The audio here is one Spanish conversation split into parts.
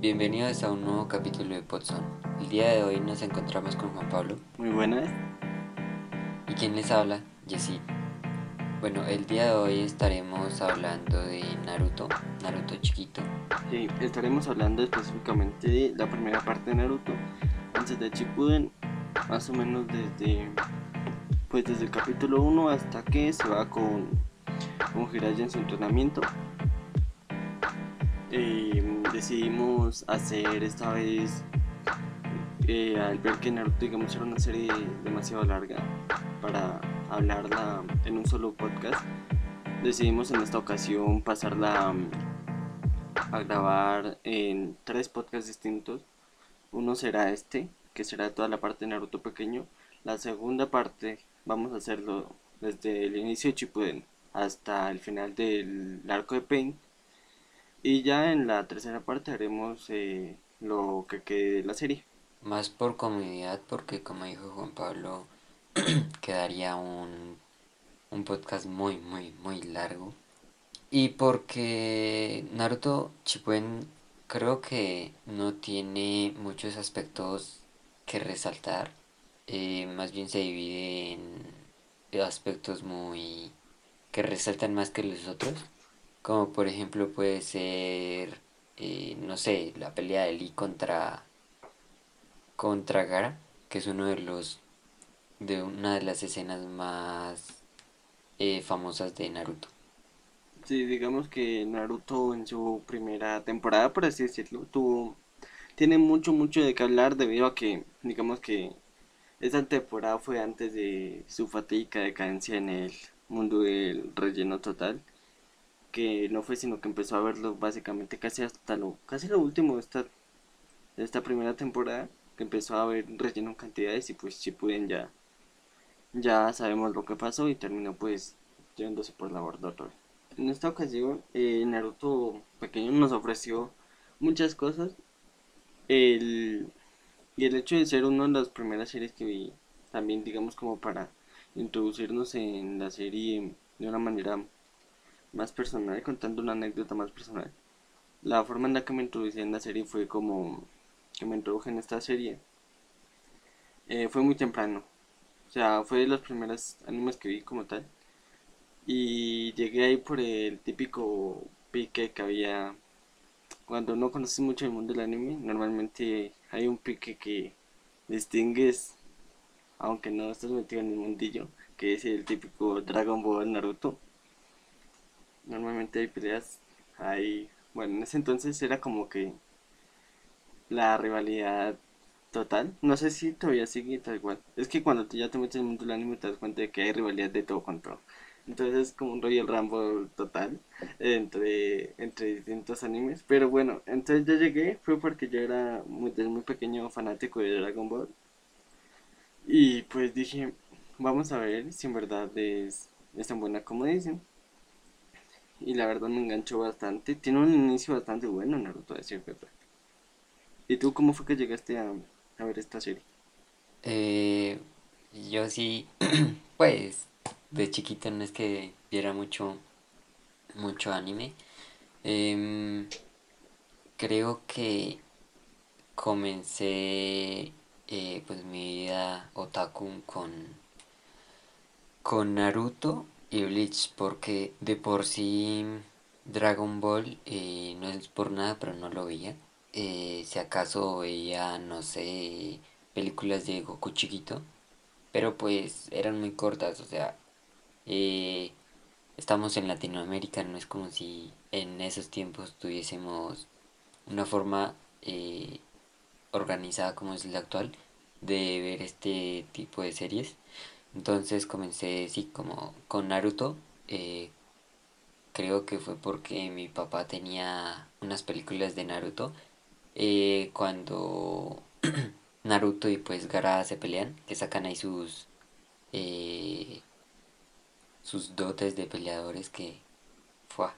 Bienvenidos a un nuevo capítulo de Podzone. El día de hoy nos encontramos con Juan Pablo. Muy buenas. ¿Y quién les habla? Jessy. Bueno, el día de hoy estaremos hablando de Naruto, Naruto chiquito. Sí, estaremos hablando específicamente de la primera parte de Naruto, antes de Shippuden, más o menos desde pues desde el capítulo 1 hasta que se va con, con Jiraiya en su entrenamiento. Eh, decidimos hacer esta vez, eh, al ver que Naruto digamos era una serie demasiado larga para hablarla en un solo podcast, decidimos en esta ocasión pasarla mm, a grabar en tres podcasts distintos. Uno será este, que será toda la parte de Naruto pequeño. La segunda parte vamos a hacerlo desde el inicio de Shippuden hasta el final del arco de Pain. Y ya en la tercera parte haremos eh, lo que quede de la serie. Más por comodidad, porque como dijo Juan Pablo, quedaría un, un podcast muy, muy, muy largo. Y porque Naruto Shippuden creo que no tiene muchos aspectos que resaltar. Eh, más bien se divide en aspectos muy que resaltan más que los otros. Como por ejemplo puede ser, eh, no sé, la pelea de Lee contra, contra Gara, que es uno de los de una de las escenas más eh, famosas de Naruto. Sí, digamos que Naruto en su primera temporada, por así decirlo, tuvo, tiene mucho, mucho de qué hablar debido a que, digamos que esa temporada fue antes de su fatiga decadencia en el mundo del relleno total, que no fue sino que empezó a verlo básicamente casi hasta lo, casi lo último de esta, de esta primera temporada, que empezó a ver relleno en cantidades y pues si pueden ya, ya sabemos lo que pasó y terminó pues llevándose por la borda En esta ocasión, eh, Naruto pequeño nos ofreció muchas cosas. El, y el hecho de ser una de las primeras series que vi, también digamos como para introducirnos en la serie de una manera más personal, contando una anécdota más personal. La forma en la que me introducí en la serie fue como que me introduje en esta serie. Eh, fue muy temprano. O sea, fue de los primeros animes que vi como tal. Y llegué ahí por el típico pique que había cuando no conoces mucho el mundo del anime. Normalmente hay un pique que distingues, aunque no estás metido en el mundillo, que es el típico Dragon Ball Naruto. Normalmente hay peleas, hay, bueno, en ese entonces era como que la rivalidad total. No sé si todavía sigue tal cual. Es que cuando ya te metes en el mundo del anime te das cuenta de que hay rivalidad de todo con. Entonces es como un Royal Rumble total entre, entre distintos animes. Pero bueno, entonces yo llegué, fue porque yo era muy, desde muy pequeño fanático de Dragon Ball. Y pues dije, vamos a ver si en verdad es, es tan buena como dicen. Y la verdad me enganchó bastante. Tiene un inicio bastante bueno Naruto, a decir. ¿Y tú cómo fue que llegaste a, a ver esta serie? Eh, yo sí, pues de chiquito no es que viera mucho, mucho anime. Em, creo que comencé eh, pues mi vida otaku con, con Naruto y Bleach porque de por sí Dragon Ball eh, no es por nada pero no lo veía. Eh, si acaso veía, no sé, películas de Goku chiquito, pero pues eran muy cortas, o sea, eh, estamos en Latinoamérica, no es como si en esos tiempos tuviésemos una forma eh, organizada como es la actual de ver este tipo de series. Entonces comencé, sí, como con Naruto. Eh, creo que fue porque mi papá tenía unas películas de Naruto. cuando Naruto y pues Gara se pelean, que sacan ahí sus sus dotes de peleadores que fue.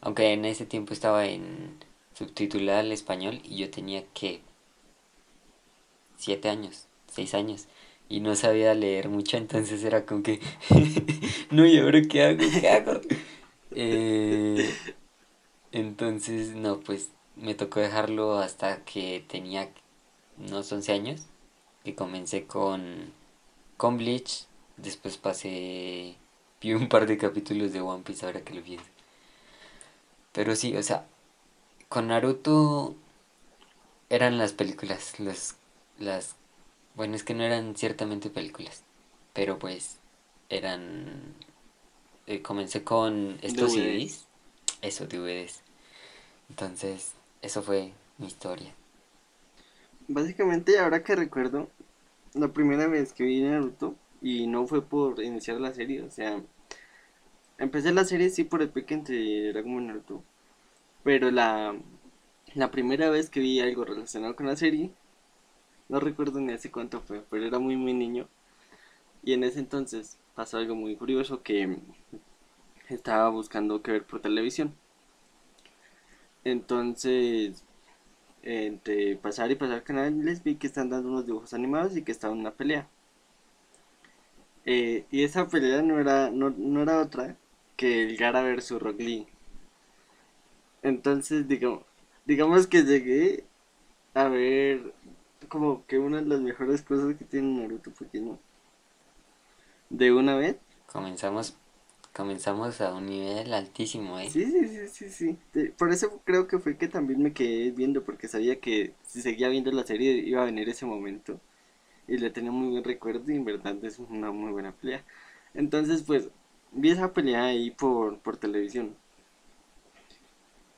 Aunque en ese tiempo estaba en subtitulada al español y yo tenía que siete años, seis años y no sabía leer mucho, entonces era como que no, ¿y ahora qué hago? ¿Qué hago? Eh, entonces, no, pues me tocó dejarlo hasta que tenía unos 11 años, que comencé con, con Bleach, después pasé, vi un par de capítulos de One Piece ahora que lo pienso. Pero sí, o sea, con Naruto eran las películas, las, las, bueno, es que no eran ciertamente películas, pero pues eran, eh, comencé con estos DVDs. CDs, eso, DVDs. Entonces, eso fue mi historia. Básicamente, ahora que recuerdo, la primera vez que vi Naruto, y no fue por iniciar la serie, o sea, empecé la serie sí por el pique entre Dragon Ball Naruto, pero la, la primera vez que vi algo relacionado con la serie, no recuerdo ni hace cuánto fue, pero era muy muy niño, y en ese entonces pasó algo muy curioso que estaba buscando que ver por televisión. Entonces, entre pasar y pasar canales vi que están dando unos dibujos animados y que estaba una pelea. Eh, y esa pelea no era, no, no era otra que el Gara versus Rock Lee. Entonces, digamos, digamos que llegué a ver como que una de las mejores cosas que tiene Naruto, porque no, de una vez. Comenzamos, comenzamos a un nivel altísimo, ¿eh? Sí, sí, sí, sí, sí. De- Por eso creo que fue que también me quedé viendo, porque sabía que si seguía viendo la serie iba a venir ese momento. Y le tenía muy buen recuerdo y en verdad es una muy buena pelea. Entonces, pues, vi esa pelea ahí por, por televisión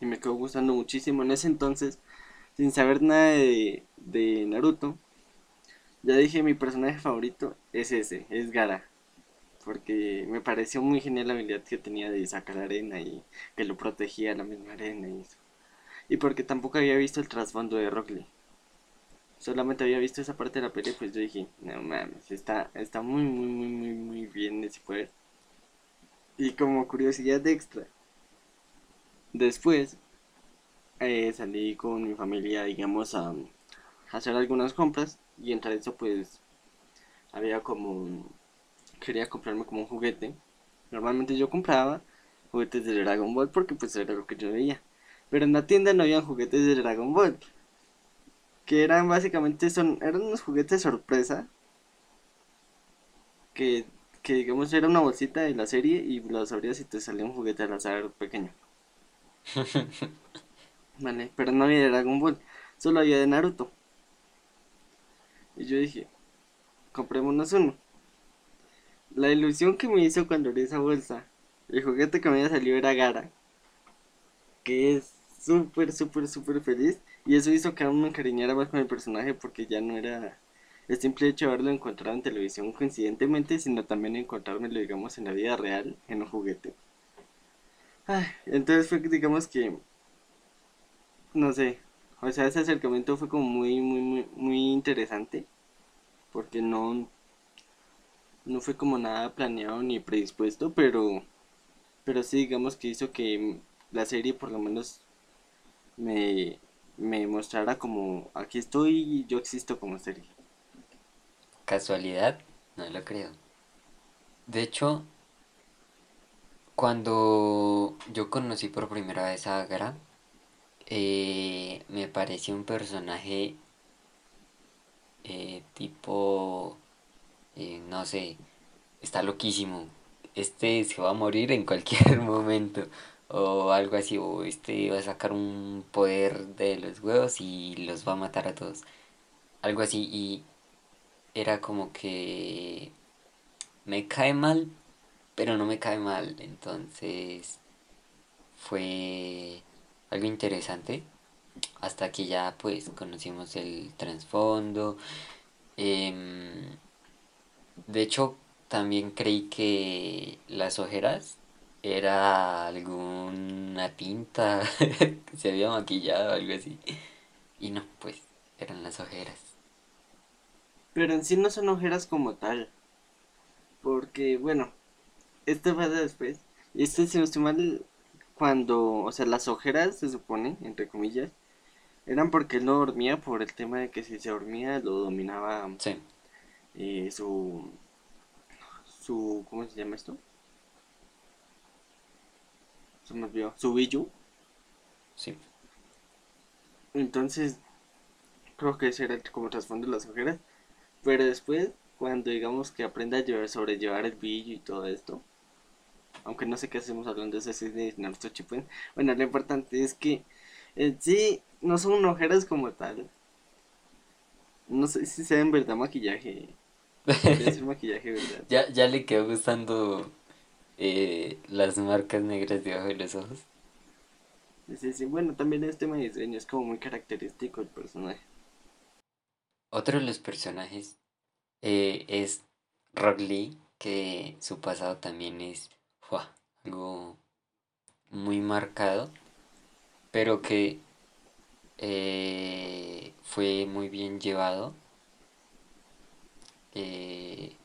y me quedó gustando muchísimo. En ese entonces, sin saber nada de, de Naruto, ya dije mi personaje favorito es ese, es Gara. Porque me pareció muy genial la habilidad que tenía de sacar arena y que lo protegía la misma arena y eso. Y porque tampoco había visto el trasfondo de Rock Lee. Solamente había visto esa parte de la pelea, pues yo dije, no mames, está, está muy, muy, muy, muy, muy bien ese poder. Y como curiosidad extra, después eh, salí con mi familia, digamos, a, hacer algunas compras y entre eso pues había como, quería comprarme como un juguete. Normalmente yo compraba juguetes de Dragon Ball porque pues era lo que yo veía. Pero en la tienda no había juguetes de Dragon Ball. Que eran básicamente, son, eran unos juguetes sorpresa. Que, que digamos era una bolsita de la serie y los abrías y te salía un juguete al azar pequeño. Vale, pero no había de Dragon Ball, solo había de Naruto. Y yo dije, comprémonos uno. La ilusión que me hizo cuando abrí esa bolsa, el juguete que me había salido era Gara, que es súper, súper, súper feliz. Y eso hizo que aún me encariñara más con el personaje porque ya no era el simple hecho de haberlo encontrado en televisión coincidentemente, sino también encontrármelo, digamos, en la vida real, en un juguete. Entonces fue, digamos que, no sé, o sea, ese acercamiento fue como muy, muy, muy, muy interesante porque no, no fue como nada planeado ni predispuesto, pero, pero sí digamos que hizo que la serie por lo menos me, me mostrara como aquí estoy y yo existo como serie. ¿Casualidad? No lo creo. De hecho, cuando yo conocí por primera vez a Gara, eh, me pareció un personaje eh, tipo, eh, no sé, está loquísimo. Este se va a morir en cualquier momento. O algo así, o este va a sacar un poder de los huevos y los va a matar a todos. Algo así, y era como que me cae mal, pero no me cae mal. Entonces fue algo interesante. Hasta que ya pues conocimos el trasfondo. Em, de hecho, también creí que las ojeras era alguna tinta que se había maquillado o algo así. Y no, pues eran las ojeras. Pero en sí no son ojeras como tal, porque bueno, esto fue después. Y esto si no estoy mal, cuando, o sea, las ojeras se supone, entre comillas, eran porque él no dormía por el tema de que si se dormía lo dominaba Sí, eh, su, su, ¿cómo se llama esto? Se me olvidó, su Biju. sí. Entonces, creo que ese era como trasfondo de las ojeras. Pero después, cuando digamos que aprenda a llevar, sobrellevar el brillo y todo esto, aunque no sé qué hacemos hablando de ese de Naruto Shippuden, bueno, lo importante es que en sí no son ojeras como tal. No sé si sea en verdad maquillaje. Ser maquillaje, ¿verdad? Ya, ya le quedó gustando eh, las marcas negras debajo de los ojos. Sí, sí, bueno, también es tema de diseño, es como muy característico el personaje. Otro de los personajes eh, es Rock Lee, que su pasado también es algo muy marcado, pero que eh, fue muy bien llevado. Eh,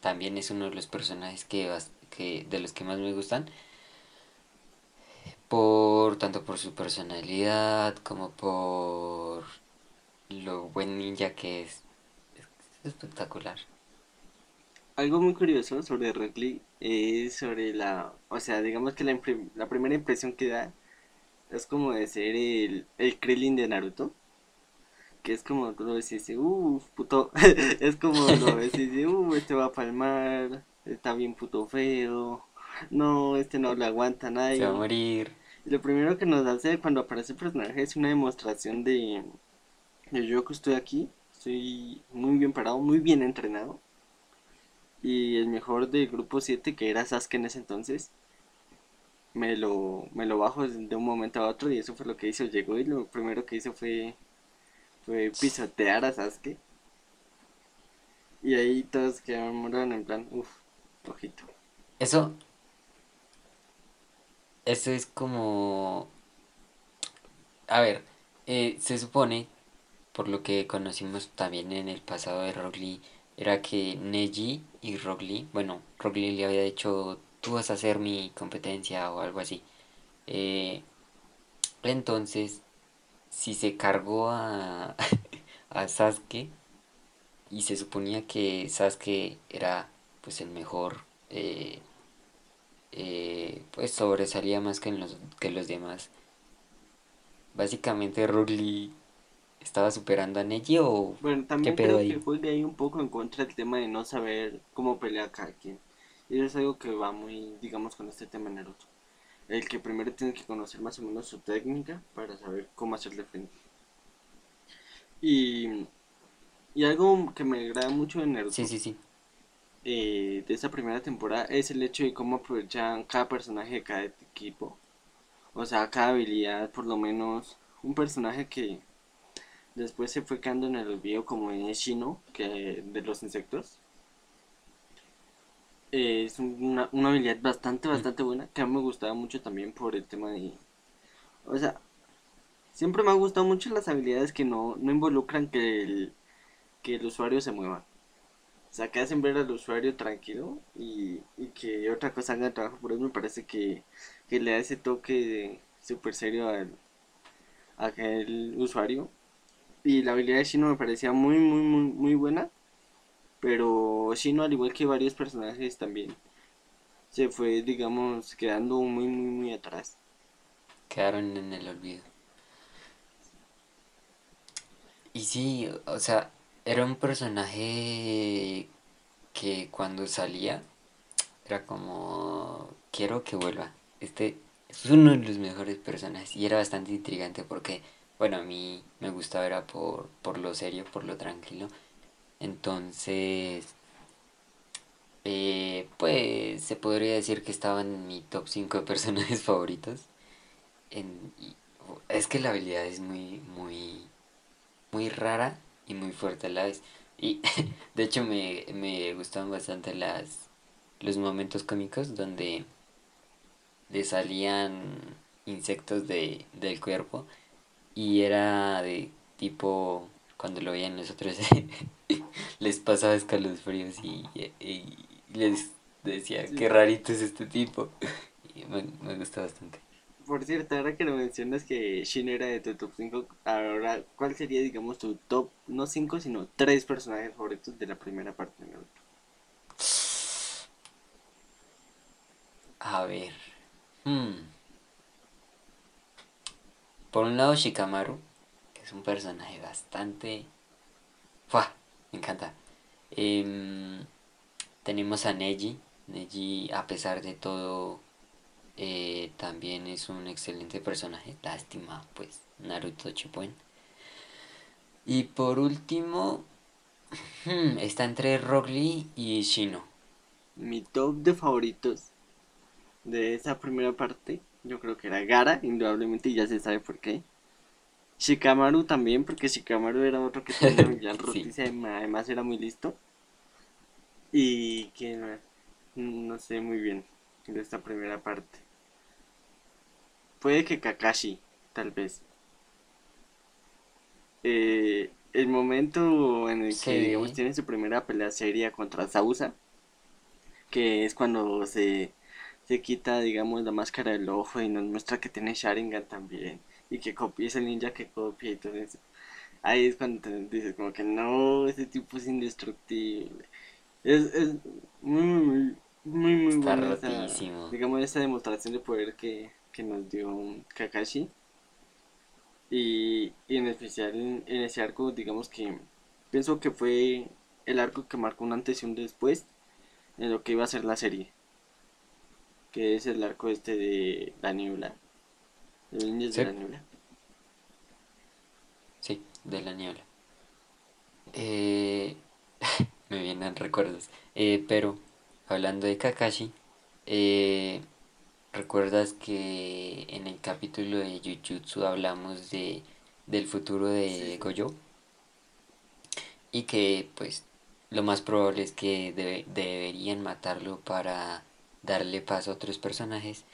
también es uno de los personajes que, que de los que más me gustan, por tanto por su personalidad como por lo buen ninja que es. Es espectacular. Algo muy curioso sobre Rock Lee es sobre la, o sea, digamos que la, la primera impresión que da es como de ser el, el Krillin de Naruto, que es como tú lo ves y dices, uff, puto, es como lo ves y dices, uff, este va a palmar, está bien puto feo, no, este no le aguanta a Se va a nadie. morir. Y lo primero que nos hace cuando aparece el personaje es una demostración de, de yo que estoy aquí, estoy muy bien parado, muy bien entrenado. Y el mejor del grupo 7 que era Sasuke en ese entonces, me lo, me lo bajo de un momento a otro y eso fue lo que hizo. Llegó y lo primero que hizo fue, fue pisotear a Sasuke. Y ahí todos quedaron en plan, uff, ojito. Eso, eso es como... A ver, eh, se supone, por lo que conocimos también en el pasado de Rock Lee, era que Neji y Rock Lee, bueno, Rock Lee le había dicho, tú vas a ser mi competencia o algo así. Eh, entonces, si se cargó a, a Sasuke y se suponía que Sasuke era pues el mejor, eh, eh, pues sobresalía más que, los, que los demás. Básicamente Rock Lee estaba superando a Neji o Bueno, qué también pedo creo que ahí. juega ahí un poco en contra del tema de no saber cómo pelea cada quien. Y eso es algo que va muy, digamos, con este tema de Naruto. El que primero tiene que conocer más o menos su técnica para saber cómo hacerle frente. Y, y algo que me agrada mucho Sí, Naruto, sí, sí. eh, de esta primera temporada, es el hecho de cómo aprovechan cada personaje de cada equipo. O sea, cada habilidad, por lo menos un personaje que después se fue quedando en el olvido como en Shino, que de los insectos. Eh, es una, una habilidad bastante, Mm. bastante buena, que a mí me gustaba mucho también por el tema de... O sea, siempre me ha gustado mucho las habilidades que no, no involucran que el, que el usuario se mueva. O sea, que hacen ver al usuario tranquilo y, y que otra cosa haga el trabajo por él, me parece que, que le da ese toque súper serio al, a aquel usuario. Y la habilidad de Shino me parecía muy, muy, muy, muy buena. Pero Shino, al igual que varios personajes también, se fue, digamos, quedando muy, muy, muy atrás. Quedaron en el olvido. Y sí, o sea, era un personaje que cuando salía era como, quiero que vuelva. Este es uno de los mejores personajes y era bastante intrigante porque, bueno, a mí me gustaba era por, por lo serio, por lo tranquilo. Entonces, eh, pues se podría decir que estaba en mi top 5 de personajes favoritos. En, es que la habilidad es muy, muy, muy rara y muy fuerte a la vez. Y de hecho me, me gustaban bastante las, los momentos cómicos donde le salían insectos de, del cuerpo y era de tipo, cuando lo veían nosotros, les pasaba escalofríos y, y les decía, Sí. qué rarito es este tipo. Y me, me gusta bastante. Por cierto, ahora que lo mencionas que Shino era de tu top 5, ahora, ¿cuál sería, digamos, tu top, no 5, sino 3 personajes favoritos de la primera parte de Naruto? A ver. hmm, Por un lado Shikamaru, es un personaje bastante... ¡Fua! Me encanta. Em, tenemos a Neji. Neji, a pesar de todo, eh, también es un excelente personaje. Lástima, pues, Naruto Shippuden. Y por último, hmm, está entre Rock y Shino. Mi top de favoritos de esa primera parte, yo creo que era Gara, indudablemente, y ya se sabe por qué. Shikamaru también, porque Shikamaru era otro que tenía ya roticia, además era muy listo. Y que no sé muy bien de esta primera parte. Puede que Kakashi, tal vez. Eh, el momento en el que digamos tiene su primera pelea seria contra Sausa, que es cuando se, se quita digamos la máscara del ojo y nos muestra que tiene Sharingan también y que copia, es el ninja que copia y todo eso. Ahí es cuando te dices como que no, ese tipo es indestructible. Es, es muy, muy, muy, muy buena esa, digamos, esa demostración de poder que, que nos dio Kakashi. Y, y en especial en, ese arco, digamos que pienso que fue el arco que marcó un antes y un después en lo que iba a ser la serie. Que es el arco este de la niebla. De niños de la niebla. Sí, de la niebla. Eh, me vienen recuerdos. Eh, pero, hablando de Kakashi, eh, ¿recuerdas que en el capítulo de Jujutsu hablamos de, del futuro de Gojo? Y que, pues, lo más probable es que deberían matarlo para darle paso a otros personajes.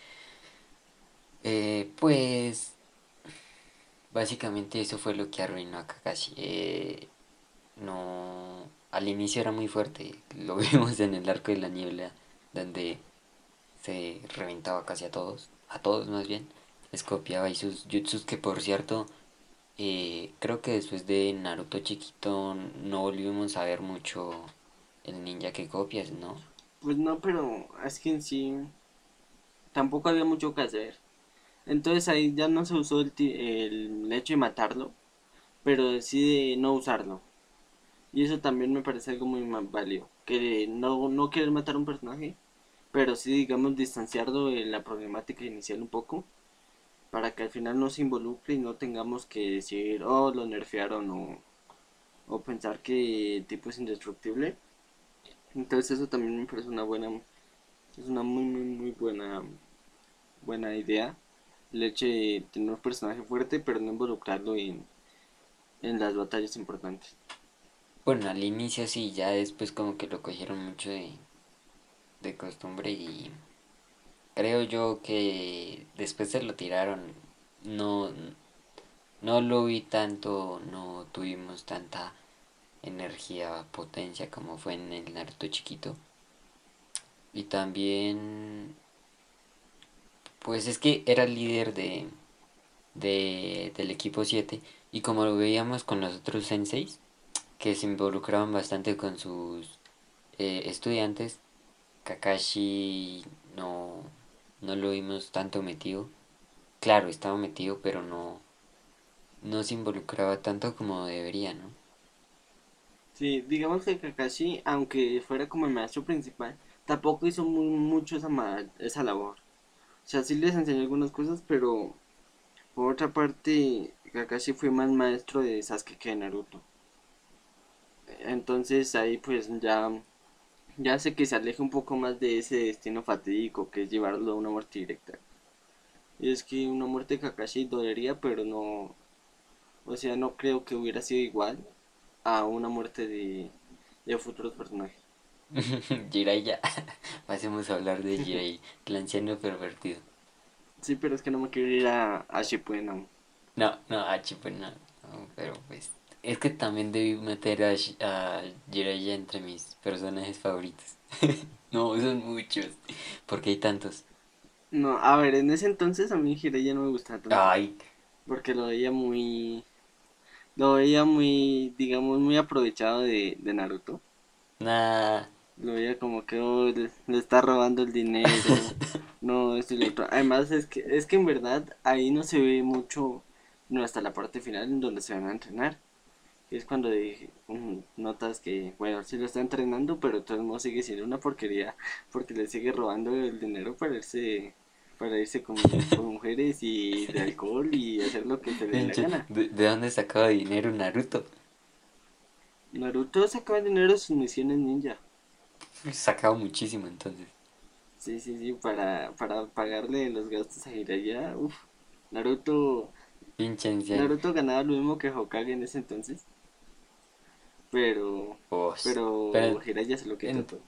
Eh, pues básicamente eso fue lo que arruinó a Kakashi. Eh, no, al inicio era muy fuerte, lo vimos en el arco de la niebla, donde se reventaba casi a todos, a todos más bien, escopiaba y sus jutsus que por cierto, eh, creo que después de Naruto chiquito no volvimos a ver mucho el ninja que copias, ¿no? Pues no, pero es que en sí tampoco había mucho que hacer. Entonces ahí ya no se usó el, el hecho de matarlo, pero decide no usarlo. Y eso también me parece algo muy válido. Que no, no querer matar a un personaje, pero sí, digamos, distanciarlo de la problemática inicial un poco. Para que al final no se involucre y no tengamos que decir, oh, lo nerfearon o, o pensar que el tipo es indestructible. Entonces eso también me parece una buena, es una muy, muy, muy buena, buena idea el hecho de tener un personaje fuerte, pero no involucrarlo en, en las batallas importantes. Bueno, al inicio sí, ya después como que lo cogieron mucho de, de costumbre y creo yo que después se lo tiraron. No, no lo vi tanto, no tuvimos tanta energía, potencia como fue en el Naruto chiquito. Y también pues es que era el líder de, de del equipo 7 y como lo veíamos con los otros senseis que se involucraban bastante con sus eh, estudiantes Kakashi no no lo vimos tanto metido. Claro estaba metido pero no no se involucraba tanto como debería no sí digamos que Kakashi aunque fuera como el maestro principal tampoco hizo muy, mucho esa, esa labor o sea, sí les enseñé algunas cosas, pero por otra parte, Kakashi fue más maestro de Sasuke que de Naruto. Entonces ahí pues ya, ya sé que se aleja un poco más de ese destino fatídico que es llevarlo a una muerte directa. Y es que una muerte de Kakashi dolería, pero no, o sea, no creo que hubiera sido igual a una muerte de, de futuros personajes. Jiraiya. Pasemos a hablar de Jiraiya, el anciano pervertido. Sí, pero es que no me quiero ir a, a Shippuden No, no, a Shippuden no. Pero pues, es que también debí meter a, a Jiraiya entre mis personajes favoritos. no, son muchos. Porque hay tantos. No, a ver, en ese entonces a mí Jiraiya no me gustaba tanto. Ay. Porque lo veía muy... Lo veía muy, digamos, muy aprovechado de, de Naruto. Nah. Lo veía como que oh, le, está robando el dinero. no, esto y lo otro. Además, es que, es que en verdad ahí no se ve mucho no hasta la parte final en donde se van a entrenar. Es cuando mm, notas que, bueno, sí lo está entrenando, pero de todos modos sigue siendo una porquería porque le sigue robando el dinero para irse para irse con, mujeres y de alcohol y hacer lo que se le dé la gana. ¿De, dónde sacaba dinero Naruto? Naruto sacaba dinero de sus misiones ninja. Sacaba muchísimo entonces. Sí, sí, sí, para, para pagarle los gastos a Hiraya. Uf, Naruto. Pinche Naruto ganaba lo mismo que Hokage en ese entonces. Pero. pero, pero Hiraya se lo quedó todo.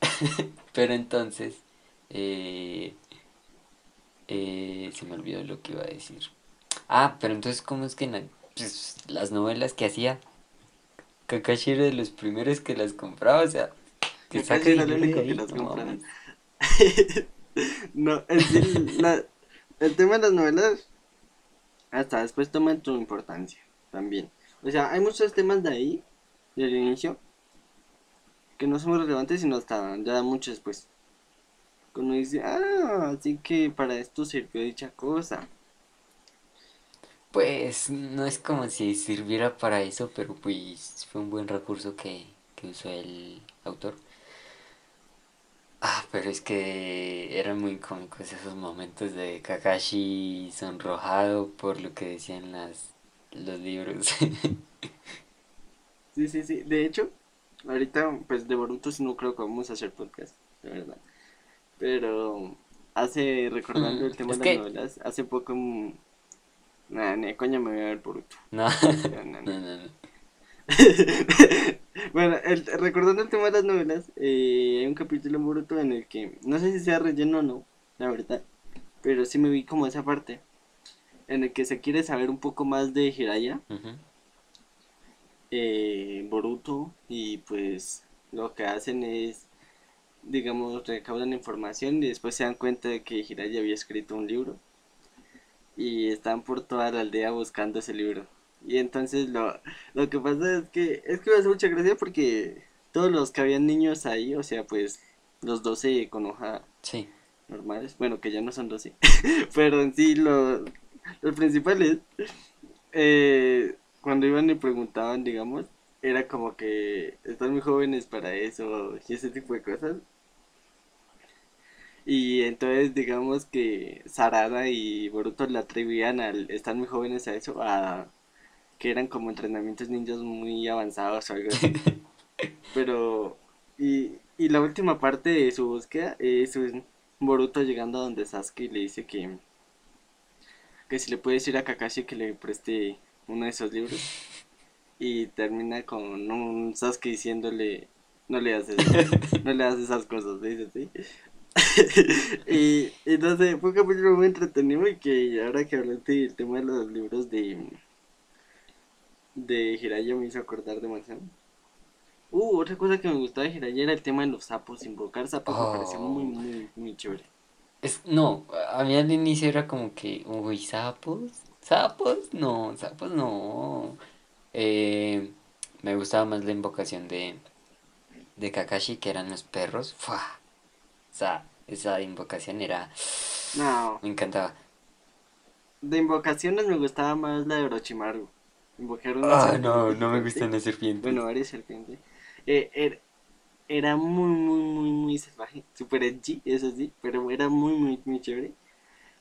pero entonces. Eh, eh, se me olvidó lo que iba a decir. Ah, pero entonces, ¿cómo es que pues, las novelas que hacía? Kakashi era de los primeros que las compraba, o sea, que saca era el único que las compraba. no, el, el tema de las novelas hasta después toman tu importancia también. O sea, hay muchos temas de ahí, del inicio, que no son muy relevantes, sino hasta ya mucho después. Cuando dice, ah, así que para esto sirvió dicha cosa. Pues no es como si sirviera para eso, pero pues fue un buen recurso que, que usó el autor. Ah, pero es que eran muy cómicos esos momentos de Kakashi sonrojado por lo que decían las, los libros. sí, sí, sí. De hecho, ahorita, pues de Boruto no creo que vamos a hacer podcast, de verdad. Pero hace, recordando el mm, tema de las novelas, hace poco... Nada, ni coño me voy a ver Boruto. No, no, no. no, bueno, el, recordando el tema de las novelas, eh, hay un capítulo en Boruto en el que, no sé si sea relleno o no, la verdad, pero sí me vi como esa parte, en el que se quiere saber un poco más de Hiraya, eh, Boruto, y pues lo que hacen es digamos, recaudan información y después se dan cuenta de que Hiraya había escrito un libro y están por toda la aldea buscando ese libro. Y entonces lo, lo que pasa es que es que me hace mucha gracia porque todos los que habían niños ahí, o sea, pues los 12 con hoja sí. normales, bueno, que ya no son 12, pero en sí los, los principales, eh, cuando iban y preguntaban, digamos, era como que están muy jóvenes para eso y ese tipo de cosas. Y entonces digamos que Sarada y Boruto le atribuían al están muy jóvenes a eso, a que eran como entrenamientos ninjas muy avanzados o algo así. Pero, y, y la última parte de su búsqueda es Boruto llegando a donde Sasuke le dice que, que si le puede decir a Kakashi que le preste uno de esos libros y termina con un Sasuke diciéndole no le haces no le haces esas cosas dice así y, entonces fue un capítulo muy entretenido y que ahora que hablaste del tema de los libros de de Hiraya me hizo acordar demasiado uh otra cosa que me gustaba de Hiraya era el tema de los sapos invocar sapos me pareció muy oh. muy muy chévere es, no, a mí al inicio era como que, uy, sapos, sapos, no, sapos no. Eh, me gustaba más la invocación de, de Kakashi, que eran los perros. ¡Fua! O sea, esa invocación era... No. Me encantaba. De invocaciones me gustaba más la de Orochimaru. Invocar una ah, no, no me gustan las serpientes. Bueno, varias serpientes. Eh, er, era muy, muy, muy, muy salvaje. Super edgy, eso sí, pero era muy, muy, muy chévere.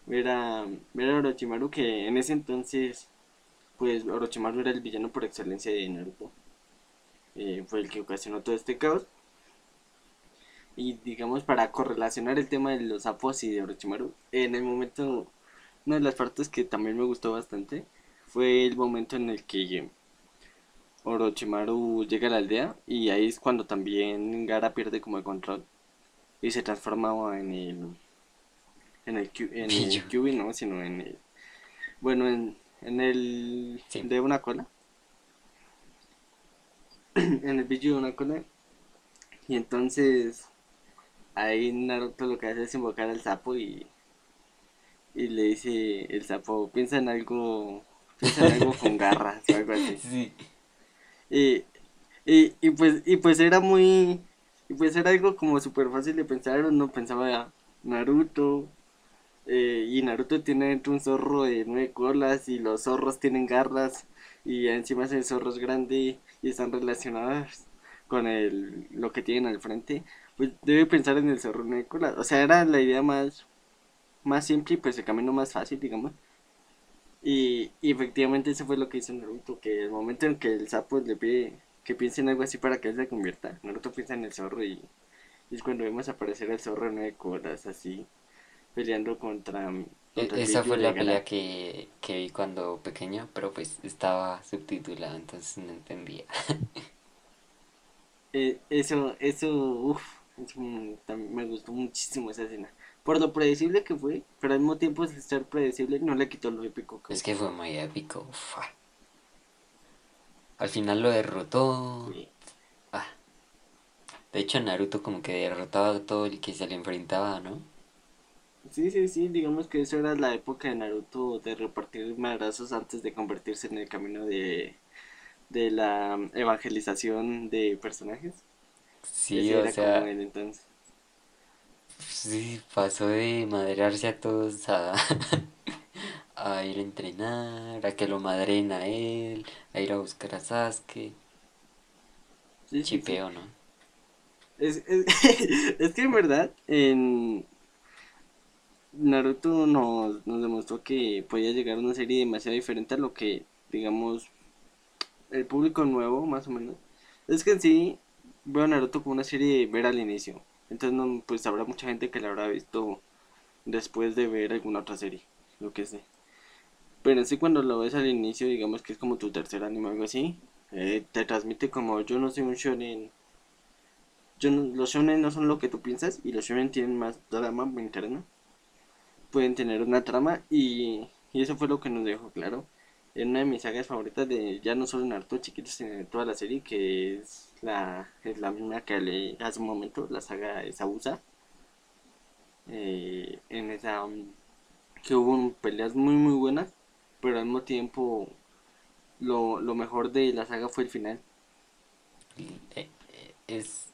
Era, era Orochimaru que en ese entonces pues Orochimaru era el villano por excelencia de Naruto. Eh, fue el que ocasionó todo este caos. Y digamos, para correlacionar el tema de los sapos y de Orochimaru, en el momento, una de las partes que también me gustó bastante fue el momento en el que Orochimaru llega a la aldea y ahí es cuando también Gara pierde como el control y se transforma en el en el, en el Kyubi, no, sino en el bueno, en en el de una cola. en el bicho de una cola. Y entonces ahí Naruto lo que hace es invocar al sapo y, y le dice el sapo, piensa en algo, piensa en algo con garras o algo así. Y, y, y, pues, y pues era muy, y pues era algo como súper fácil de pensar, uno pensaba Naruto, Eh, y Naruto tiene un zorro de nueve colas y los zorros tienen garras y encima ese zorro es grande y están relacionados con el, lo que tienen al frente. Pues debe pensar en el zorro nueve colas. O sea, era la idea más, más simple y pues el camino más fácil, digamos. Y, y efectivamente eso fue lo que hizo Naruto, que el momento en que el sapo le pide que piense en algo así para que él se convierta, Naruto piensa en el zorro y, y es cuando vemos aparecer el zorro de nueve colas así peleando contra, E- contra Esa fue la pelea que, que vi cuando pequeño, pero pues estaba subtitulado, entonces no entendía. Eh, eso, eso, uff, me gustó muchísimo esa escena. Por lo predecible que fue, pero al mismo tiempo de ser predecible no le quitó lo épico que Es que fue muy épico. Al final lo derrotó. Ah. De hecho, Naruto como que derrotaba a todo el que se le enfrentaba, ¿no? Sí, sí, sí, digamos que eso era la época de Naruto de repartir madrazos antes de convertirse en el camino de, de la evangelización de personajes. Sí, o era como sea, el entonces. sí, pasó de madrearse a todos a, a ir a entrenar, a que lo madren a él, a ir a buscar a Sasuke. Sí, sí, sí. Chipeo, ¿no? Es, es, es que en verdad, en Naruto nos, nos demostró que podía llegar a una serie demasiado diferente a lo que, digamos, el público nuevo, más o menos. Es que en sí veo Naruto como una serie de ver al inicio. Entonces, no, pues habrá mucha gente que la habrá visto después de ver alguna otra serie, lo que sé. Pero en sí cuando lo ves al inicio, digamos que es como tu tercer anime o algo así, eh, te transmite como yo no soy un shonen. Yo no- los shonen no son lo que tú piensas y los shonen tienen más drama interno. Pueden tener una trama y, y eso fue lo que nos dejó claro en una de mis sagas favoritas de ya no solo Naruto chiquitos de toda la serie que es la, es la misma que leí hace un momento, la saga de Sabusa. Eh, en esa um, que hubo peleas muy muy buenas, pero al mismo tiempo lo, lo mejor de la saga fue el final. Eh, eh, Es,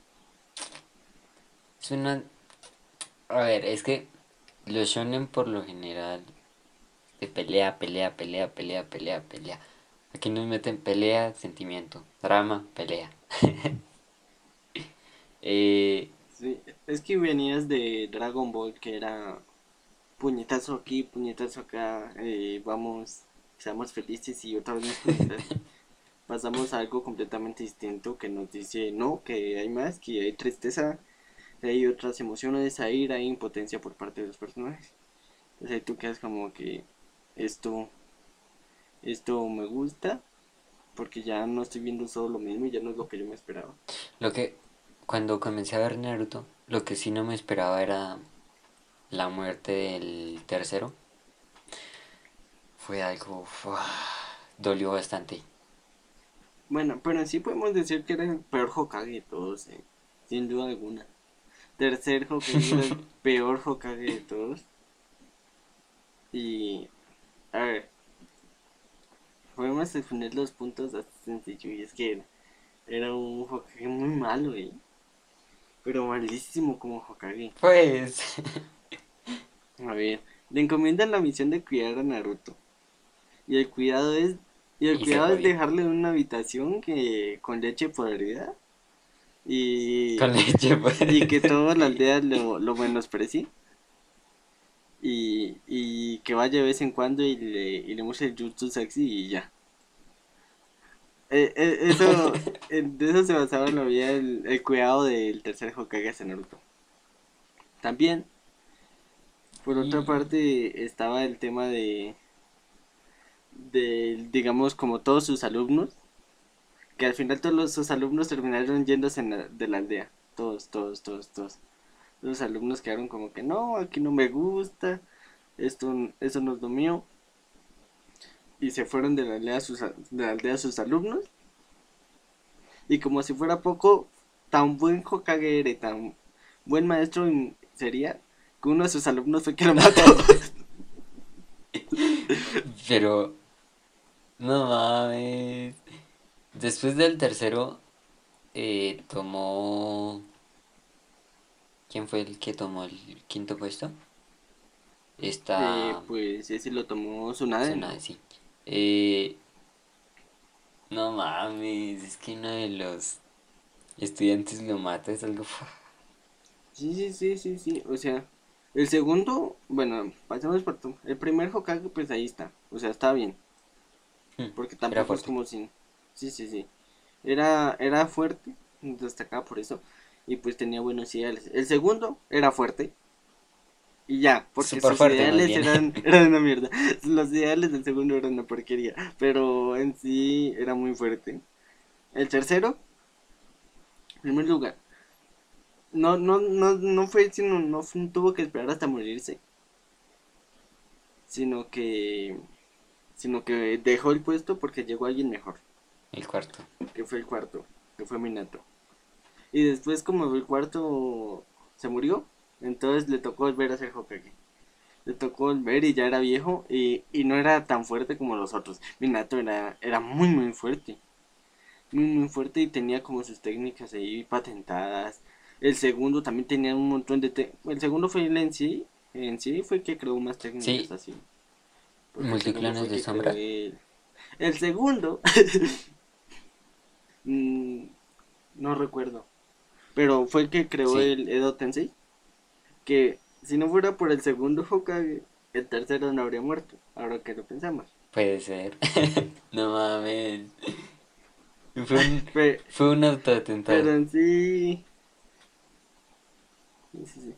es una... A ver, es que los shonen por lo general de pelea, pelea, pelea, pelea, pelea, pelea. Aquí nos meten pelea, sentimiento, drama, pelea. Eh, Sí, es que venías de Dragon Ball que era puñetazo aquí, puñetazo acá, eh, vamos, seamos felices y otra vez. Pasamos a algo completamente distinto que nos dice no, que hay más, que hay tristeza, que hay otras emociones, hay ira, hay impotencia por parte de los personajes. Entonces ahí tú quedas como que esto, esto me gusta, porque ya no estoy viendo solo lo mismo y ya no es lo que yo me esperaba. lo que... Cuando comencé a ver Naruto, lo que sí no me esperaba era la muerte del tercero. Fue algo... uf, dolió bastante. Bueno, pero en sí podemos decir que era el peor Hokage de todos, eh, sin duda alguna. Tercer Hokage era el peor Hokage de todos. Y, a ver, podemos definir los puntos así sencillo y es que era, un Hokage muy malo, eh, pero malísimo como Hokage. Pues... A ver, le encomiendan la misión de cuidar a Naruto. Y el cuidado es, y el Y cuidado es dejarle en una habitación que con leche podrida. Y, Con leche, y que toda la aldea lo, lo menosprecie. Y, y que vaya de vez en cuando y le, y le muestre el jutsu sexy y ya. Eh, eh, eso, de eso se basaba en la vida el, el cuidado del tercer Hokage hacia Naruto. También, por otra Y- parte, estaba el tema de, de, digamos, como todos sus alumnos, que al final todos los- sus alumnos terminaron yéndose en la- de la aldea. Todos, todos, todos, todos. Los alumnos quedaron como que no, aquí no me gusta, esto, eso no es lo mío. Y se fueron de la aldea sus, de la aldea sus alumnos. Y como si fuera poco, tan buen Hokage y tan buen maestro sería que uno de sus alumnos fue que lo mató. Pero... No mames. Después del tercero, eh, tomó... ¿Quién fue el que tomó el quinto puesto? Eh, Está... pues ese lo tomó Tsunade, Suena ¿no? así. Eh, no mames, es que uno de los estudiantes lo mata, es algo... Sí, sí, sí, sí, sí. O sea, el segundo, bueno, pasemos por todo. El primer Hokage, pues ahí está. O sea, está bien. Hmm, Porque tampoco es como si. Sí, sí, sí. Era, era fuerte, destacaba por eso. Y pues tenía buenos ideales. El segundo era fuerte. Y ya, porque Súper sus fuerte, ideales eran, eran una mierda. Los ideales del segundo eran una porquería. Pero en sí era muy fuerte. El tercero, en primer lugar. No, no, no, no fue, sino, no tuvo que esperar hasta morirse. Sino que, sino que dejó el puesto porque llegó alguien mejor. El cuarto. Que fue el cuarto, que fue Minato. Y después como el cuarto se murió, entonces le tocó volver a ser Hokage. Le tocó volver y ya era viejo y, y no era tan fuerte como los otros. Minato era, era muy muy fuerte. Muy muy fuerte y tenía como sus técnicas ahí patentadas. El segundo también tenía un montón de... te- El segundo fue él en sí. En sí fue el que creó más técnicas Sí. así. El Multiclones el de sombra. El segundo... mm, no recuerdo. Pero fue el que creó Sí. el Edo Tensei. Que si no fuera por el segundo Hokage, el tercero no habría muerto. Ahora que lo pensamos. Puede ser. No mames. Fue un, Pe- fue un Pero, autoatentado. en sí... sí, sí, sí.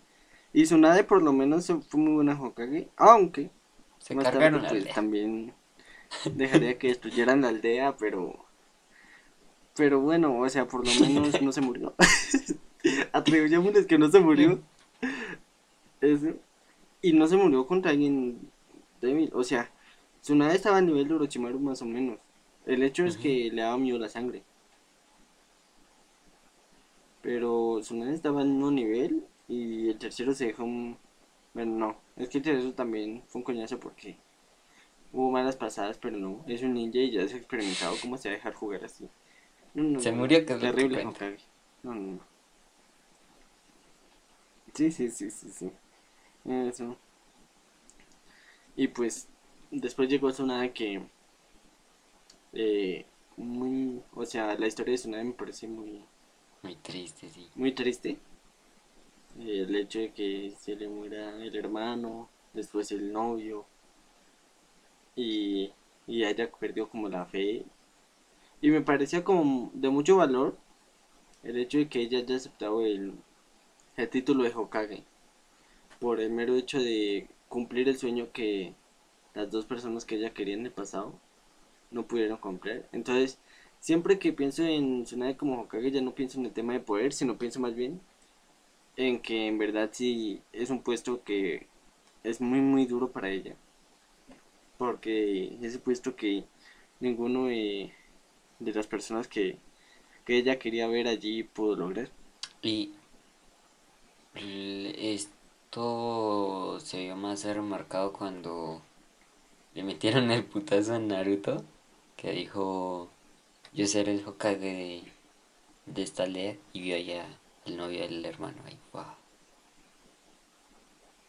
Y Tsunade por lo menos fue muy buena Hokage. Aunque Se más tarde cargaron la pues también dejaría que destruyeran la aldea, pero... Pero bueno, o sea, por lo menos no se murió. Atribuyámosles que no se murió. Eso. Y no se murió contra alguien débil. O sea, Tsunade estaba a nivel de Orochimaru más o menos. El hecho es que le daba miedo la sangre. Pero Tsunade estaba al mismo nivel y el tercero se dejó un... Bueno, no, es que el tercero también fue un coñazo porque hubo malas pasadas, pero no, es un ninja y ya es experimentado, ¿cómo se va a dejar jugar así? No, no, Se no, murió, que terrible. No, no, no. Sí, sí, sí, sí, sí. Eso. Y pues después llegó Tsunade que eh, muy, o sea, la historia de Tsunade me parece muy Muy triste, sí. muy triste. Eh, El hecho de que se le muera el hermano, después el novio, y, y haya perdido como la fe. Y me parecía como de mucho valor el hecho de que ella haya aceptado el, el título de Hokage, por el mero hecho de cumplir el sueño que las dos personas que ella quería en el pasado no pudieron cumplir. Entonces, siempre que pienso en Tsunade como Hokage, ya no pienso en el tema de poder, sino pienso más bien en que en verdad sí es un puesto que es muy muy duro para ella. Porque ese puesto que ninguno de, de las personas que, que ella quería ver allí pudo lograr. Y esto se vio más remarcado cuando le metieron el putazo a Naruto, que dijo, yo seré el Hokage de, de esta aldea, y vio allá el novio del hermano ahí, wow.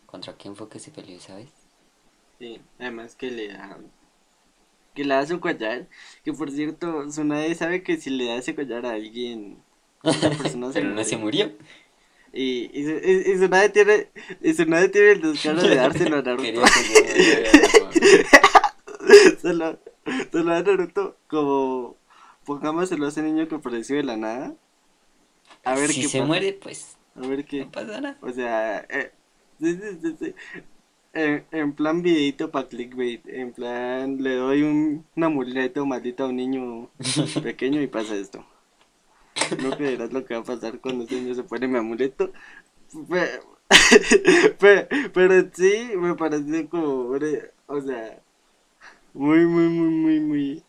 ¿Contra quién fue que se peleó, sabes? Sí, además que le da que le da su collar, que por cierto, Tsunade sabe que si le da ese collar a alguien, esa persona se Pero no se murió. Y, y, y, y Tsunade tiene, y Tsunade tiene el descaro de dárselo a Naruto. Quería que se lo, se lo da a Naruto como, pongamos, se lo hace niño que apareció de la nada. A ver si qué se pasa. muere, pues A ver qué. no pasa nada. O sea, eh, sí, sí, sí, sí. En, en plan videito para clickbait, en plan le doy un, un amuleto maldito a un niño pequeño y pasa esto. No creerás lo que va a pasar cuando ese niño se pone mi amuleto. Pero, pero, sí, me parece como, o sea, muy, muy, muy, muy, muy,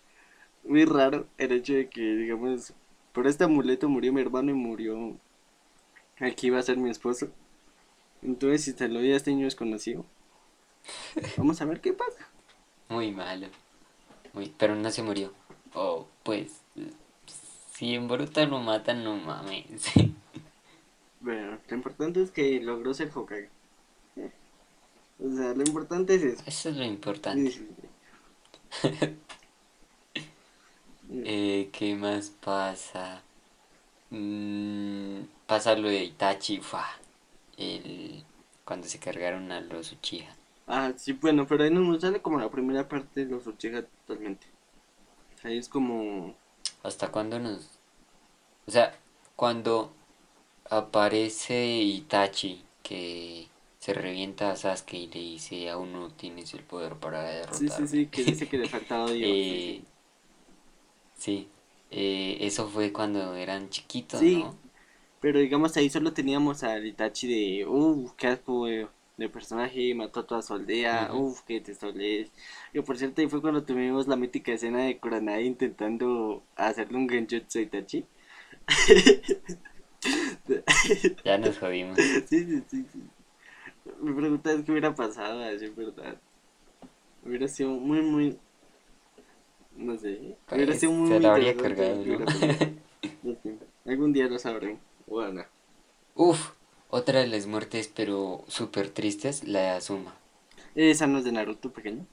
muy raro el hecho de que, digamos, por este amuleto murió mi hermano y murió el que iba a ser mi esposo. Entonces, si te lo doy a este niño desconocido, vamos a ver qué pasa. Muy malo. Muy, pero no se murió. Oh, pues. Si en Boruto lo matan, no mames. Bueno, lo importante es que logró ser Hokage. O sea, lo importante es eso. Eso es lo importante. Sí, Eh, ¿qué más pasa? Mm, pasa lo de Itachi, fa, el, cuando se cargaron a los Uchiha. Ah, sí, bueno, pero ahí no nos sale como la primera parte de los Uchiha totalmente. Ahí es como... ¿Hasta cuándo nos...? O sea, cuando aparece Itachi, que se revienta a Sasuke y le dice, aún no tienes el poder para Sí, sí, derrotarme. sí, que dice que le falta odio. Eh, Sí, sí, eh, eso fue cuando eran chiquitos, sí. Sí, ¿no? pero digamos ahí solo teníamos al Itachi de... Uff, qué asco de, personaje, mató a toda su aldea, Ujú. uff, qué testoles. Y por cierto, ahí fue cuando tuvimos la mítica escena de Kuranai intentando hacerle un genjutsu Itachi. Ya nos jodimos. Sí, sí, sí, sí. Mi pregunta es qué hubiera pasado, en verdad. Hubiera sido muy, muy... No sé. Hubiera Pues, sido muy, se la habría cargado, ¿no? Algún día lo sabré. Bueno. Uf, otra de las muertes, pero súper tristes, la de Asuma. Esa no es de Naruto pequeño.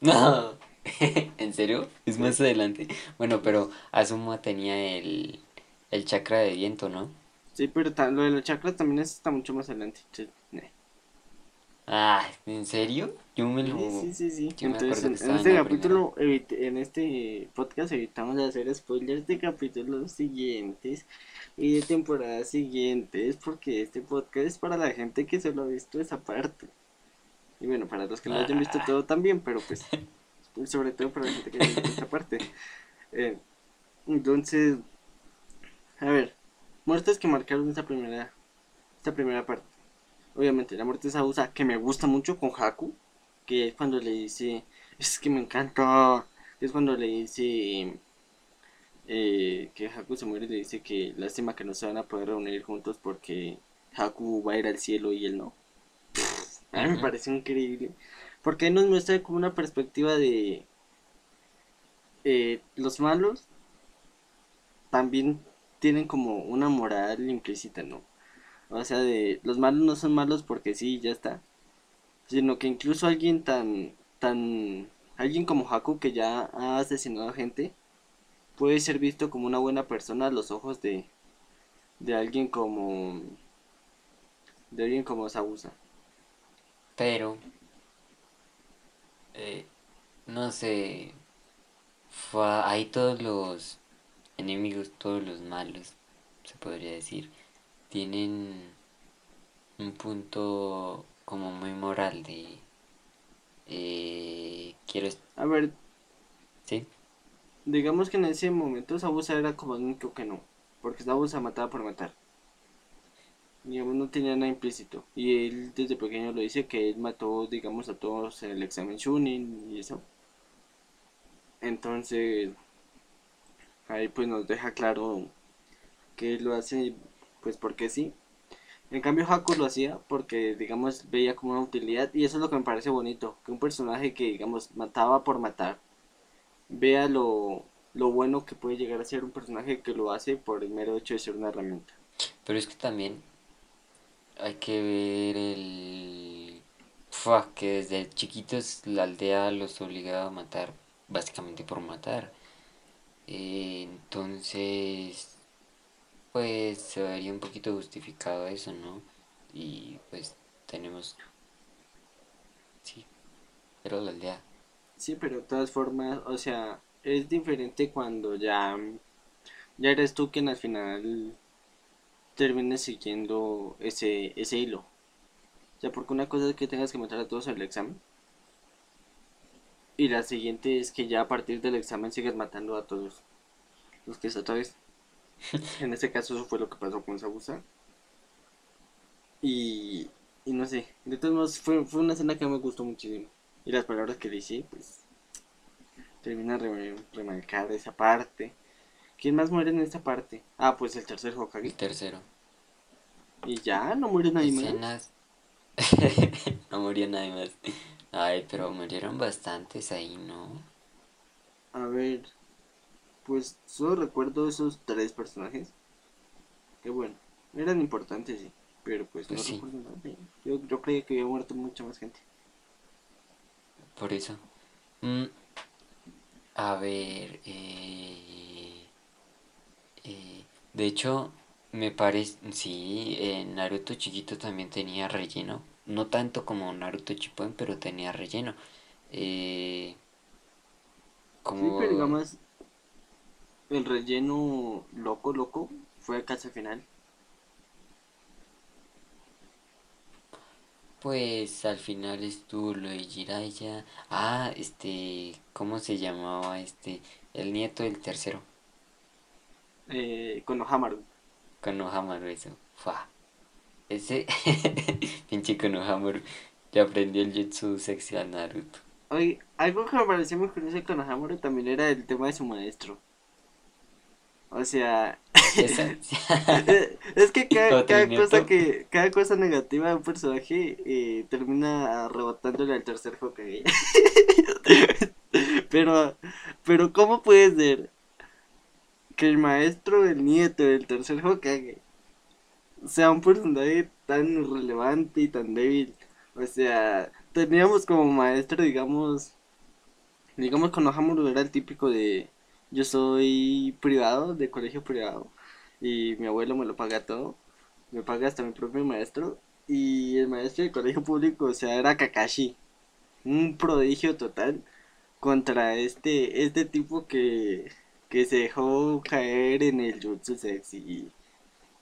No, ¿en serio? Es más adelante. Bueno, pero Asuma tenía el, el chakra de viento, ¿no? Sí, pero lo de los chakras también es- está mucho más adelante. Sí. Ah, ¿en serio? Yo me lo... sí, sí, sí, Entonces, en, en en este la capítulo, en este podcast evitamos hacer spoilers de capítulos siguientes y de temporadas siguientes, porque este podcast es para la gente que solo ha visto esa parte. Y bueno, para los que no hayan visto Ah. todo también, pero pues, sobre todo para la gente que haya visto esta parte. Eh, entonces, a ver, muertes que marcaron esta primera, esta primera parte. Obviamente, la muerte de Sausa, que me gusta mucho con Haku, que es cuando le dice, es que me encanta, es cuando le dice eh, que Haku se muere y le dice que lástima que no se van a poder reunir juntos porque Haku va a ir al cielo y él no. A mí me parece increíble, porque ahí nos muestra como una perspectiva de eh, los malos también tienen como una moral implícita, ¿no? O sea, de los malos no son malos porque sí, ya está. Sino que incluso alguien tan, tan, alguien como Haku que ya ha asesinado a gente, puede ser visto como una buena persona a los ojos de, de alguien como, de alguien como Sabusa. Pero, eh, no sé, ahí todos los enemigos, todos los malos, se podría decir, tienen un punto como muy moral de, eh, quiero, A ver. Digamos que en ese momento Sabusa era como el único que no, porque Sabusa mataba por matar. Digamos, no tenía nada implícito. Y él desde pequeño lo dice que él mató, digamos, a todos en el examen Shunin y eso. Entonces, ahí pues nos deja claro que él lo hace, pues porque sí. En cambio, Haku lo hacía porque, digamos, veía como una utilidad. Y eso es lo que me parece bonito. Que un personaje que, digamos, mataba por matar, vea lo, lo bueno que puede llegar a ser un personaje que lo hace por el mero hecho de ser una herramienta. Pero es que también hay que ver el... Fua, que desde chiquitos la aldea los obligaba a matar, básicamente por matar. Entonces, pues se vería un poquito justificado eso, ¿no? Y pues tenemos... Sí, era la aldea. Sí, pero de todas formas, o sea, es diferente cuando ya, ya eres tú quien al final termines siguiendo ese, ese hilo. O sea, porque una cosa es que tengas que matar a todos en el examen. Y la siguiente es que ya a partir del examen sigues matando a todos los que otra vez. En este caso eso fue lo que pasó con Sabusa. Y, y no sé, de todos modos fue, fue una escena que me gustó muchísimo. Y las palabras que dice, pues, termina de remarcar esa parte. ¿Quién más muere en esta parte? Ah, pues el tercer El Hokage. tercero. Y ya, no muere nadie más. No moría nadie más. Ay, pero murieron bastantes ahí, ¿no? A ver, pues solo recuerdo esos tres personajes. Que bueno, eran importantes, sí. Pero pues, Pues no sí. recuerdo nada. Yo, yo creía que había muerto mucha más gente. Por eso. Mm, a ver, eh, eh, de hecho, me parece, sí, eh, Naruto chiquito también tenía relleno. No tanto como Naruto Shippuden, pero tenía relleno. Eh, Sí, pero como, digamos, el relleno loco, loco, fue casi al final. Pues al final estuvo lo de Jiraiya. Ah, este, ¿cómo se llamaba este? El nieto del tercero. Eh, con Ohamaru. Konohamaru, eso. Fua. Ese pinche Konohamaru le aprendió el jutsu sexy a Naruto. Oye, algo que me pareció muy curioso de Konohamaru también era el tema de su maestro. O sea, es que cada, cada cosa que, cada cosa negativa de un personaje eh, termina rebotándole al tercer Hokage. Pero, pero ¿cómo puede ser que el maestro del nieto del tercer Hokage sea un personaje tan irrelevante y tan débil? O sea, teníamos como maestro, digamos, digamos con era el típico de yo soy privado, de colegio privado, y mi abuelo me lo paga todo, me paga hasta mi propio maestro, y el maestro de colegio público, o sea, era Kakashi, un prodigio total contra este, este tipo que, que se dejó caer en el jutsu sexy y,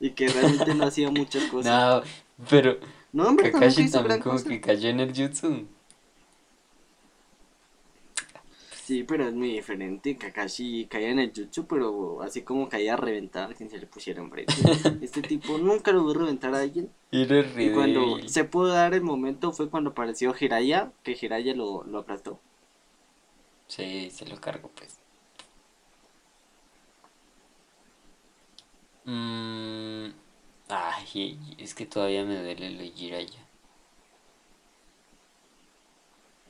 y que realmente no hacía muchas cosas. no, pero No, hombre, nunca Kakashi también como cosa. que cayó en el jutsu. Sí, pero es muy diferente. Kakashi caía en el jutsu, pero así como caía a reventar a quien se le pusiera enfrente. Este tipo nunca lo vio reventar a alguien. Y cuando se pudo dar el momento fue cuando apareció Jiraiya, que Jiraiya lo, lo aplastó. Sí, se lo cargo pues. Mm, ay, es que todavía me duele lo de Jiraiya.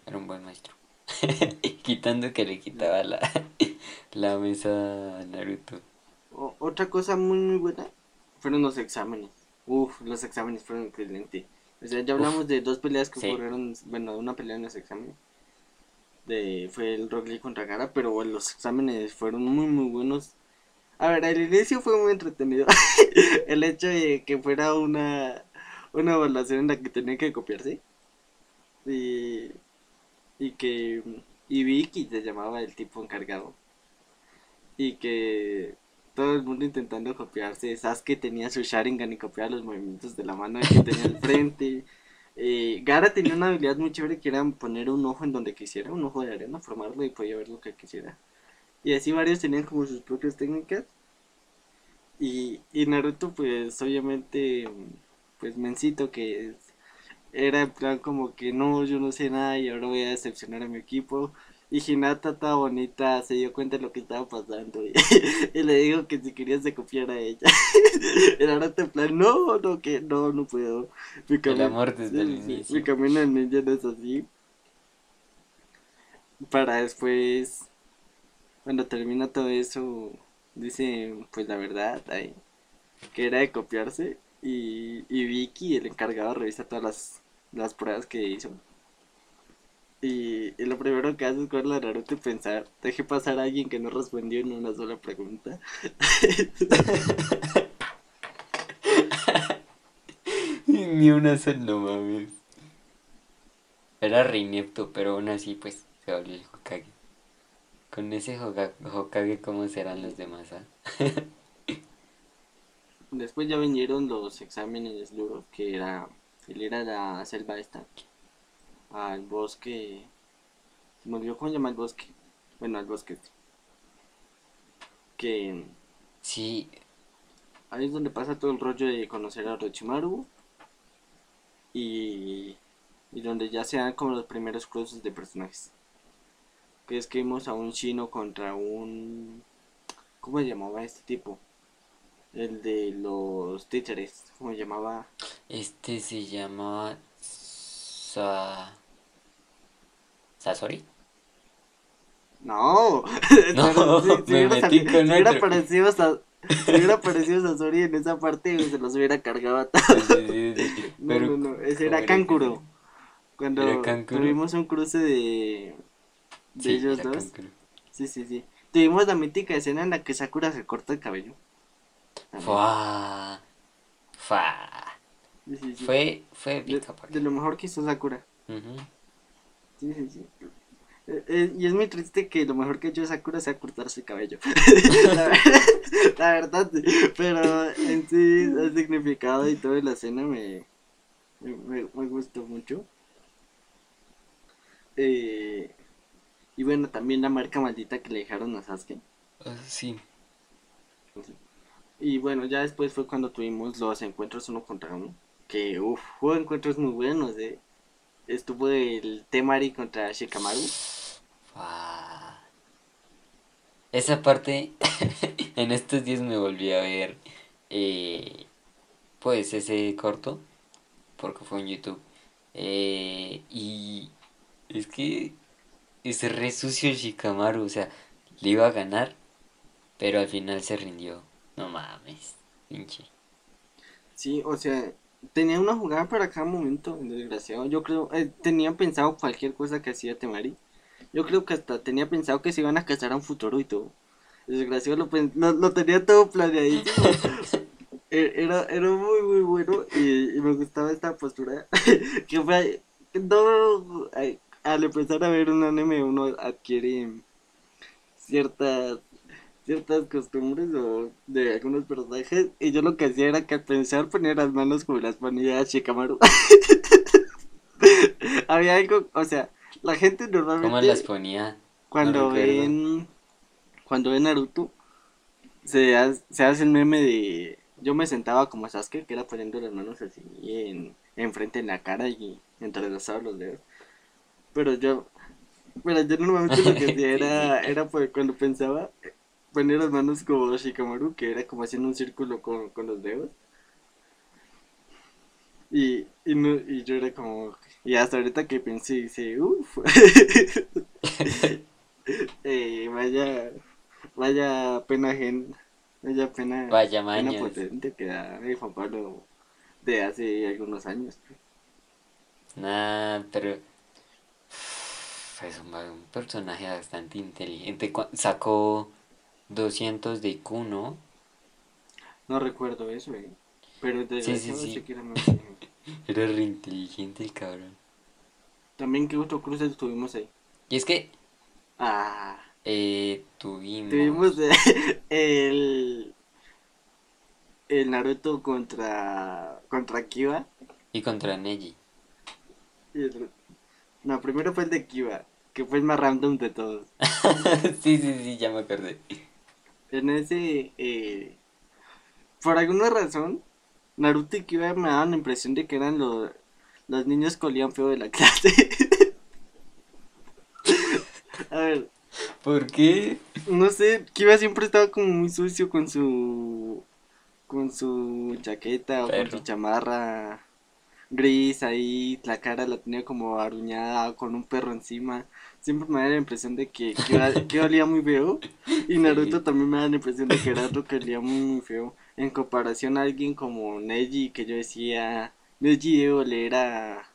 Era un buen maestro. Quitando que le quitaba la, la mesa a Naruto. O- otra cosa muy muy buena fueron los exámenes. Uf, los exámenes fueron excelentes. O sea, ya hablamos de dos peleas que sí. ocurrieron, bueno, una pelea en los exámenes. De, fue el Rock Lee contra Gara, pero bueno, los exámenes fueron muy muy buenos. A ver, al inicio fue muy entretenido. el hecho de que fuera una, una evaluación en la que tenía que copiarse. Y, y que y Vicky se llamaba el tipo encargado. Y que todo el mundo intentando copiarse. Sasuke tenía su Sharingan y copiaba los movimientos de la mano que tenía al frente. Eh, Gara tenía una habilidad muy chévere que era poner un ojo en donde quisiera, un ojo de arena, formarlo y podía ver lo que quisiera. Y así varios tenían como sus propias técnicas. Y, y Naruto, pues obviamente, pues mencito que es- era en plan como que no, yo no sé nada y ahora voy a decepcionar a mi equipo. Y Hinata, toda bonita, se dio cuenta de lo que estaba pasando y, y le dijo que si quería se copiara a ella. Y Naruto en plan, no, no, que no, no puedo. Mi El amor desde el sí, sí, inicio. Mi camino al ninja no es así. Para después, cuando termina todo eso, dice pues la verdad, ay, que era de copiarse. Y, y Vicky, el encargado, revisa todas las, las pruebas que hizo. Y, y lo primero que hace es cogerle a Naruto pensar, dejé pasar a alguien que no respondió en una sola pregunta. Ni una sola, no mames. Era re inepto, pero aún así, pues, se volvió el Hokage. Con ese Hokage, ¿cómo serán los demás, ah? Después ya vinieron los exámenes duros, que era el ir a la selva esta, al bosque, se me olvidó cómo se llama el bosque, bueno, al bosque este. que Sí, ahí es donde pasa todo el rollo de conocer a Orochimaru y, y donde ya se dan como los primeros cruces de personajes. Que es que vimos a un chino contra un... ¿Cómo se llamaba este tipo? El de los títeres, ¿cómo llamaba? este se llamaba Sa... ¿Sasori? No, No, si- si me hubiera metí con si hubiera otro. parecido Sa- Si hubiera aparecido Sasori en esa parte, se los hubiera cargado a todos. sí, sí, sí. No, Pero, no, no, ese ¿cómo era Kankuro. Cuando tuvimos un cruce de, de ellos dos. Kankuro. Sí, sí, sí. Tuvimos la mítica escena en la que Sakura se corta el cabello. Fua. Fua. Sí, sí, sí. Fue, fue de, lo mejor que hizo Sakura. Sí, sí, sí. Eh, eh, y es muy triste que lo mejor que hecho Sakura sea cortarse el cabello. la, ver- la verdad, pero en sí el significado y toda la escena me, me, me- gustó mucho. Eh, y bueno, también la marca maldita que le dejaron a Sasuke. Sí. Y bueno, ya después fue cuando tuvimos los encuentros uno contra uno. Que uff, hubo encuentros muy buenos, eh. Estuvo el Temari contra Shikamaru. Fua. Esa parte, en estos días me volví a ver, eh, pues ese corto, porque fue en YouTube. Eh, y es que es re sucio Shikamaru, o sea, le iba a ganar, pero al final se rindió. No mames, pinche. Sí, o sea, tenía una jugada para cada momento, desgraciado. Yo creo, eh, tenía pensado cualquier cosa que hacía Temari. Yo creo que hasta tenía pensado que se iban a casar a un futuro y todo. Desgraciado lo, lo, lo tenía todo planeadísimo. E- Era, era muy, muy bueno y, y me gustaba esta postura. que fue, no, al empezar a ver un anime uno adquiere ciertas ciertas costumbres o de algunos personajes y yo lo que hacía era que al pensar ponía las manos como las ponía Shikamaru. Había algo, o sea, la gente ¿Cómo normalmente las ponía? cuando No ven cuando ven Naruto se hace, se hace el meme de yo me sentaba como Sasuke que era poniendo las manos así en enfrente en la cara y entrelazados los dedos pero yo pero yo normalmente lo que hacía era era pues, cuando pensaba poner las manos como Shikamaru que era como haciendo un círculo con, con los dedos y, y, no, y yo era como y hasta ahorita que pensé dice uff Eh, vaya, vaya pena gen, vaya pena, Vaya pena potente que da el Juan Pablo de hace algunos años. Nah, pero es un, un personaje bastante inteligente. Sacó 200 de IQ, ¿no? No recuerdo eso, eh. Pero Sí, sí, sí. que era muy inteligente. Era re inteligente el cabrón. También que otro cruce tuvimos ahí. Y es que Ah, eh, tuvimos... tuvimos eh, el el Naruto contra contra Kiba. Y contra Neji. Y el- no, primero fue el de Kiba, que fue el más random de todos. sí, sí, sí, ya me acordé. En ese, eh, por alguna razón, Naruto y Kiba me daban la impresión de que eran los, los niños que olían feo de la clase. A ver, ¿Por qué? no sé, Kiba siempre estaba como muy sucio con su, con su chaqueta o con su chamarra gris ahí, la cara la tenía como aruñada con un perro encima. Siempre me da la impresión de que Kiba, Kiba olía muy feo. Y Naruto Sí. también me da la impresión de que era otro que olía muy, muy feo. En comparación a alguien como Neji, que yo decía, Neji debe oler a,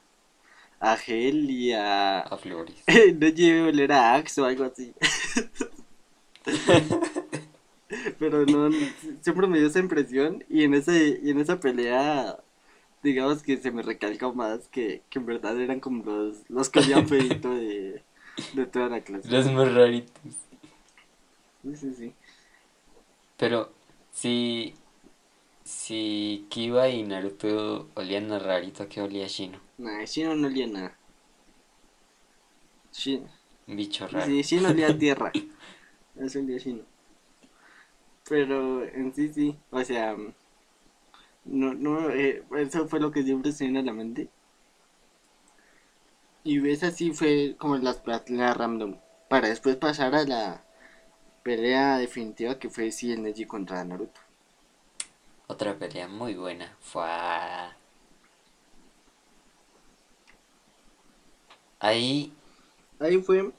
a gel y a... A Flores. Neji debe oler a Axe o algo así. Pero no, siempre me dio esa impresión y en ese, y en esa pelea, digamos que se me recalcó más que, que en verdad eran como los, los que olían feito de, de toda la clase. Los más raritos. Sí, sí, sí. Pero si... Si Kiba y Naruto olían a rarito, ¿a qué olía Shino? Nah, Shino no olía nada. Shin, Un bicho raro. sí, Shino olía a tierra. Eso olía Shino. Pero en sí, sí. O sea, no, no, eh, eso fue lo que siempre se viene a la mente. Y esa sí fue como las peleas random. Para después pasar a la pelea definitiva que fue sí el Neji contra Naruto. Otra pelea muy buena. Fue... Ahí... Ahí fue.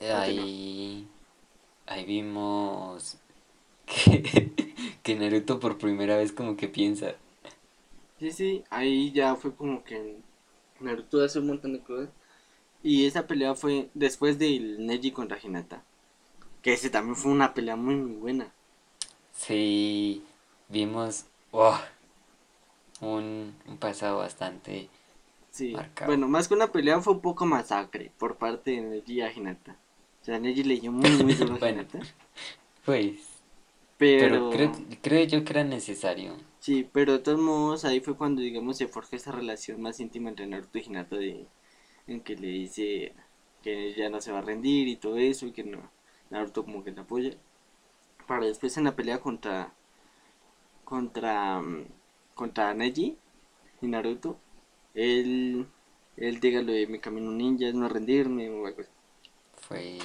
Ahí... Ahí vimos que, que Naruto por primera vez como que piensa. Sí, sí, ahí ya fue como que Naruto hace un montón de cosas. Y esa pelea fue después del Neji contra Hinata. Que ese también fue una pelea muy, muy buena. Sí, vimos oh, un, un pasado bastante Sí, marcado. bueno, más que una pelea fue un poco masacre por parte de Neji a Hinata. O sea, Neji le dio muy, muy duro a Bueno. Hinata. Pues, Pero, pero creo, creo yo que era necesario. sí, pero de todos modos ahí fue cuando, digamos, se forjó esa relación más íntima entre Naruto y Hinata de, en que le dice que ya no se va a rendir y todo eso y que no, Naruto como que le apoya. Para después en la pelea contra, contra, contra Neji y Naruto, él, él diga lo de mi camino ninja es no rendirme o algo así. Fue...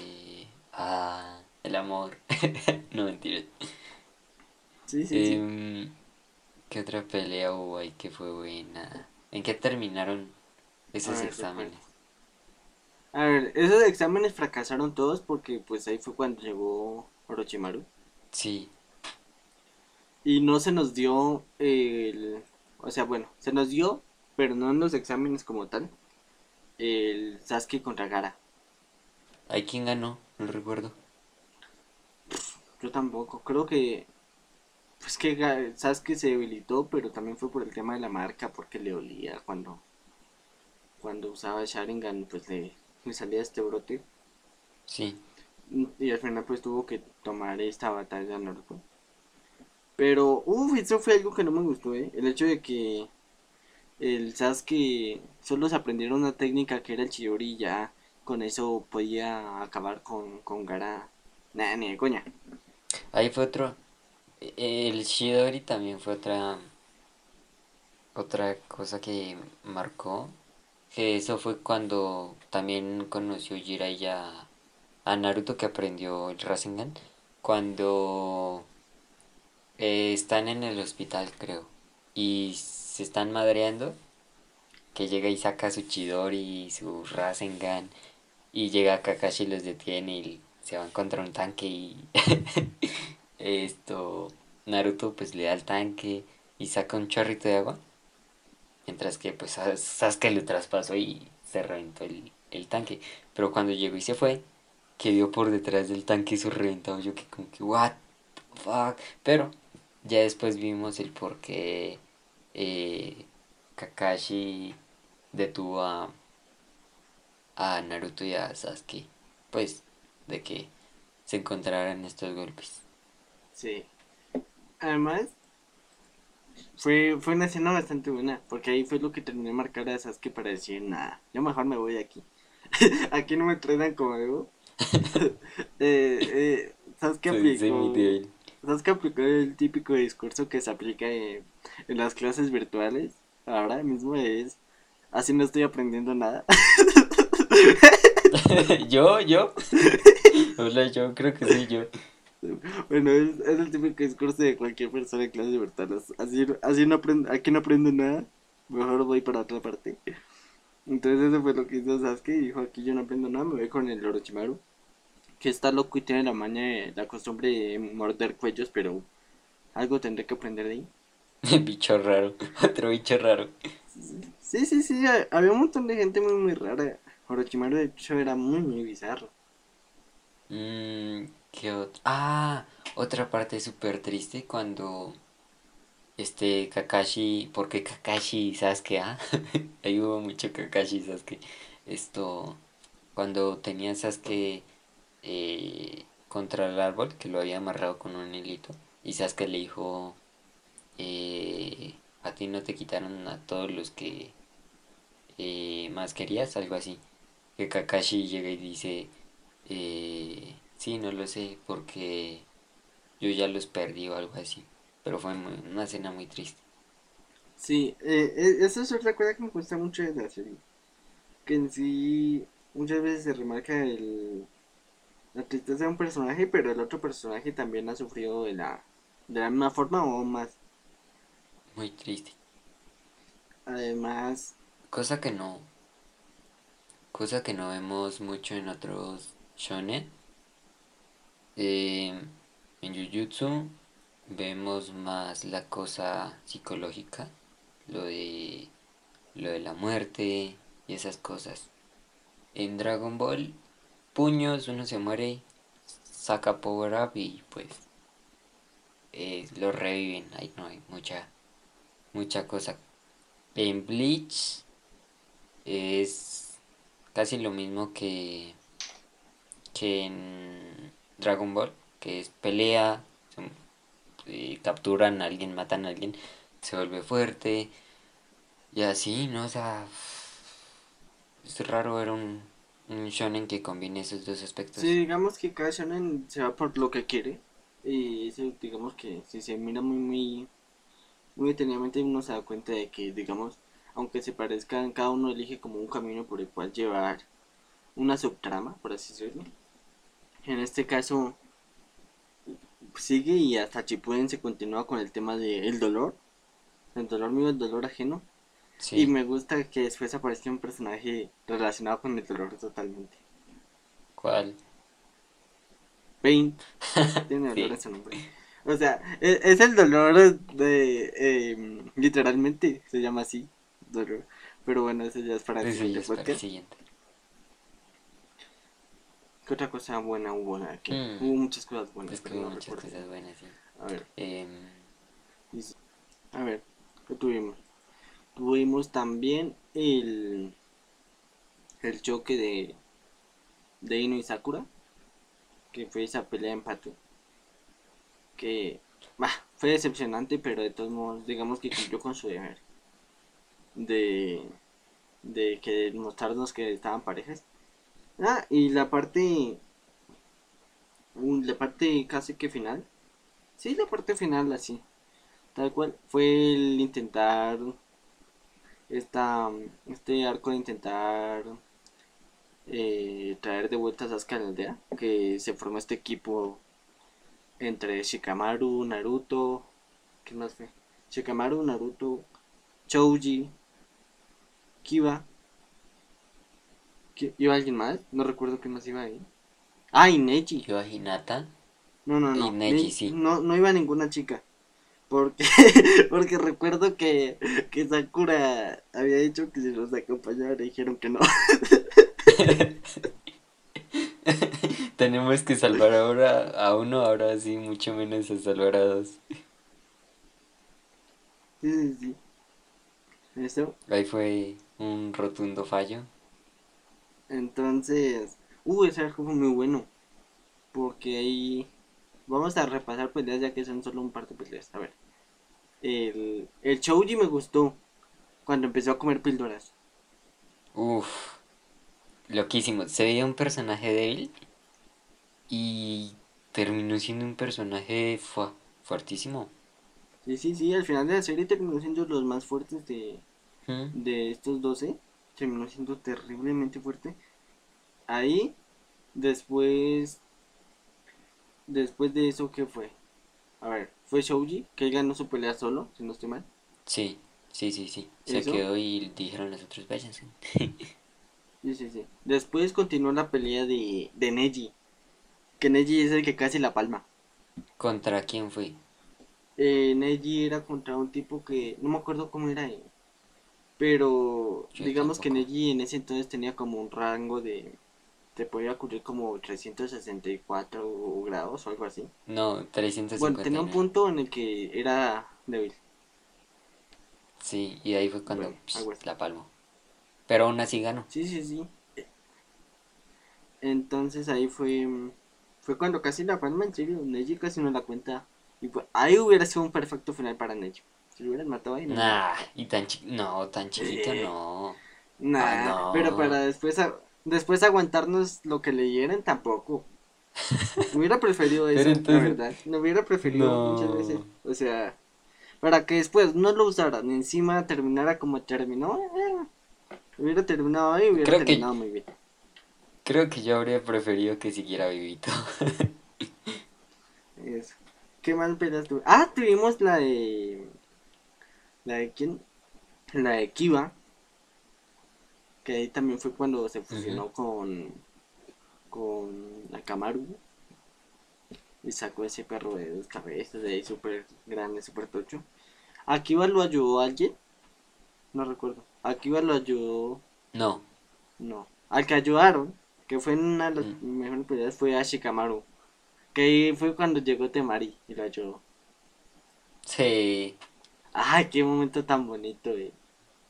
Ah, el amor. no mentiras. Sí, sí, sí. Em, ¿qué otra pelea hubo ahí que fue buena? ¿En qué terminaron esos A ver, exámenes? A ver, esos exámenes fracasaron todos porque pues ahí fue cuando llegó Orochimaru. Sí, Y no se nos dio el... O sea, bueno, se nos dio, pero no en los exámenes como tal, el Sasuke contra Gara. ¿hay quien ganó? No recuerdo. Yo tampoco, creo que... Pues que Sasuke se debilitó, pero también fue por el tema de la marca, porque le olía cuando... Cuando usaba Sharingan, pues le, le salía este brote. Sí, Y al final pues tuvo que tomar esta batalla Naruto. Pero, uff, eso fue algo que no me gustó, ¿eh? El hecho de que el Sasuke solo se aprendiera una técnica que era el Chidori y ya con eso podía acabar con, con Gara. Nah, ni de coña. ahí fue otro. El Shidori también fue otra. Otra cosa que marcó. Que eso fue cuando también conoció Jiraiya a Naruto que aprendió el Rasengan. Cuando eh, están en el hospital, creo. Y se están madreando. Que llega y saca su Chidori, su Rasengan. Y llega Kakashi y los detiene y se van contra un tanque y esto Naruto pues le da al tanque y saca un chorrito de agua. Mientras que pues Sas- Sasuke lo traspasó y se reventó el, el tanque. Pero cuando llegó y se fue, quedó por detrás del tanque su reventado. Yo que como que what the fuck. Pero ya después vimos el por qué eh, Kakashi detuvo a, a Naruto y a Sasuke. Pues de que se encontraran estos golpes. Sí. Además, fue, fue una escena bastante buena, porque ahí fue lo que terminé de marcar a Sasuke para decir, nada, yo mejor me voy de aquí. aquí no me tratan como debo. eh, eh, Sasuke aplicó, aplicó el típico discurso que se aplica en, en las clases virtuales. Ahora mismo es, así no estoy aprendiendo nada. yo, yo. Hola, yo creo que soy yo. Bueno, es, es el típico discurso de cualquier persona en clases virtuales. Así, así no aprendo, aquí no aprendo nada, mejor voy para otra parte. Entonces eso fue lo que hizo Sasuke y dijo, aquí yo no aprendo nada, me voy con el Orochimaru. Que está loco y tiene la maña, de- la costumbre de morder cuellos, pero algo tendré que aprender de ahí. bicho raro. Otro bicho raro. Sí, sí, sí, ha- había un montón de gente muy, muy rara. Orochimaru de hecho era muy, muy bizarro. Mm, ¿qué otro? Ah, otra parte súper triste cuando este Kakashi, porque Kakashi Sasuke, ah, ahí hubo mucho Kakashi Sasuke. Esto, cuando tenía Sasuke eh, contra el árbol, que lo había amarrado con un hilito, y Sasuke le dijo, eh, a ti no te quitaron a todos los que eh, más querías, algo así. Que Kakashi llega y dice, eh, sí, no lo sé, porque yo ya los perdí o algo así. Pero fue muy- una escena muy triste. Sí, eh, eh, eso es otra cosa que me gusta mucho de la serie. Que en sí muchas veces se remarca el, la tristeza de un personaje, pero el otro personaje también ha sufrido de la, de la misma forma o más. Muy triste. Además, Cosa que no. Cosa que no vemos mucho en otros shonen. En Jujutsu vemos más la cosa psicológica, lo de lo de la muerte y esas cosas. En Dragon Ball, puños, uno se muere, saca power up y pues lo reviven. Ahí no hay mucha mucha cosa. En Bleach es casi lo mismo que que en Dragon Ball, que es pelea, eh, capturan a alguien, matan a alguien, se vuelve fuerte y así, ¿no? O sea, es raro ver un, un shonen que combine esos dos aspectos. Sí, digamos que cada shonen se va por lo que quiere y digamos que si se mira muy muy muy detenidamente uno se da cuenta de que digamos aunque se parezcan cada uno elige como un camino por el cual llevar una subtrama por así decirlo en este caso sigue y hasta Chipuden se continúa con el tema del el dolor el dolor mío el dolor ajeno y me gusta que después aparezca un personaje relacionado con el dolor totalmente ¿cuál? Pain tiene dolor ese nombre o sea, e, es, el dolor de. Eh, literalmente se llama así. Dolor. Pero bueno, eso ya es para el siguiente ¿Qué otra cosa buena hubo aquí? Mm. Hubo muchas cosas buenas. Es que hubo muchas cosas buenas, sí. A ver. Eh... A ver, ¿qué tuvimos? Tuvimos también el. El choque de. De Ino y Sakura. Que fue esa pelea empate que fue decepcionante, pero de todos modos, digamos que cumplió con su deber de, de que mostrarnos que estaban parejas. Ah, y la parte, la parte casi que final, sí, la parte final así, tal cual, fue el intentar, esta, este arco de intentar eh, traer de vuelta a Sasuke a la aldea, que se formó este equipo entre Shikamaru, Naruto, ¿qué más fue? Shikamaru, Naruto, Chouji, Kiba. ¿Iba alguien más? No recuerdo qué más iba ahí. Ah, y Neji. ¿Iba Hinata? No, no, no. Y Neji, sí. No, no iba ninguna chica. Porque, porque recuerdo que, que Sakura había dicho que si los acompañaba le dijeron que no. Tenemos que salvar ahora a uno, ahora sí, mucho menos a salvar a dos. Sí, sí, sí. Eso. Ahí fue un rotundo fallo. Entonces, uh, ese arco fue muy bueno. Porque ahí vamos a repasar peleas ya que son solo un par de peleas. A ver. El, el me gustó cuando empezó a comer píldoras. Uf, loquísimo. Se veía un personaje débil y terminó siendo un personaje fuertísimo. Sí, sí, sí, al final de la serie terminó siendo los más fuertes de, de estos 12. Terminó siendo terriblemente fuerte. Ahí, después, después de eso, ¿qué fue? A ver, fue Shouji, que él ganó su pelea solo, si no estoy mal. Sí, sí, sí, sí. Se quedó y dijeron los otros, váyanse. sí, sí, sí. Después continuó la pelea de, de Neji que Neji es el que casi la palma. ¿Contra quién fue? Eh, Neji era contra un tipo que no me acuerdo cómo era él. Pero digamos que Neji en ese entonces tenía como un rango de te podía ocurrir como 364 grados o algo así. No, 350. Bueno, tenía un punto en el que era débil. Sí, y ahí fue cuando pues, la palmo. Pero aún así ganó. Sí, sí, sí. Entonces ahí fue fue cuando casi la palma, en serio. Neji casi no la cuenta. Y pues, ahí hubiera sido un perfecto final para Neji. Si lo hubieran matado ahí, no. Nah, y tan no, tan chiquito no. Nah, ah, no. pero para después, después aguantarnos lo que leyeran tampoco. hubiera preferido eso, la verdad. No hubiera preferido muchas veces. O sea, para que después no lo usaran, encima terminara como terminó. Eh, hubiera terminado ahí, hubiera terminado muy bien. Creo que yo habría preferido que siguiera vivito. Eso. ¿Qué más peleas tuve? Ah, tuvimos la de. ¿La de quién? La de Kiva. Que ahí también fue cuando se fusionó con. Con Akamaru. y sacó ese perro de dos cabezas, de ahí súper grande, súper tocho. Aquí va lo ayudó alguien, no recuerdo. Va lo ayudó, No, no. Al que ayudaron, que fue en una de las Mm. mejores peleas, fue a Shikamaru. Que ahí fue cuando llegó Temari y lo ayudó. sí, Ay, qué momento tan bonito,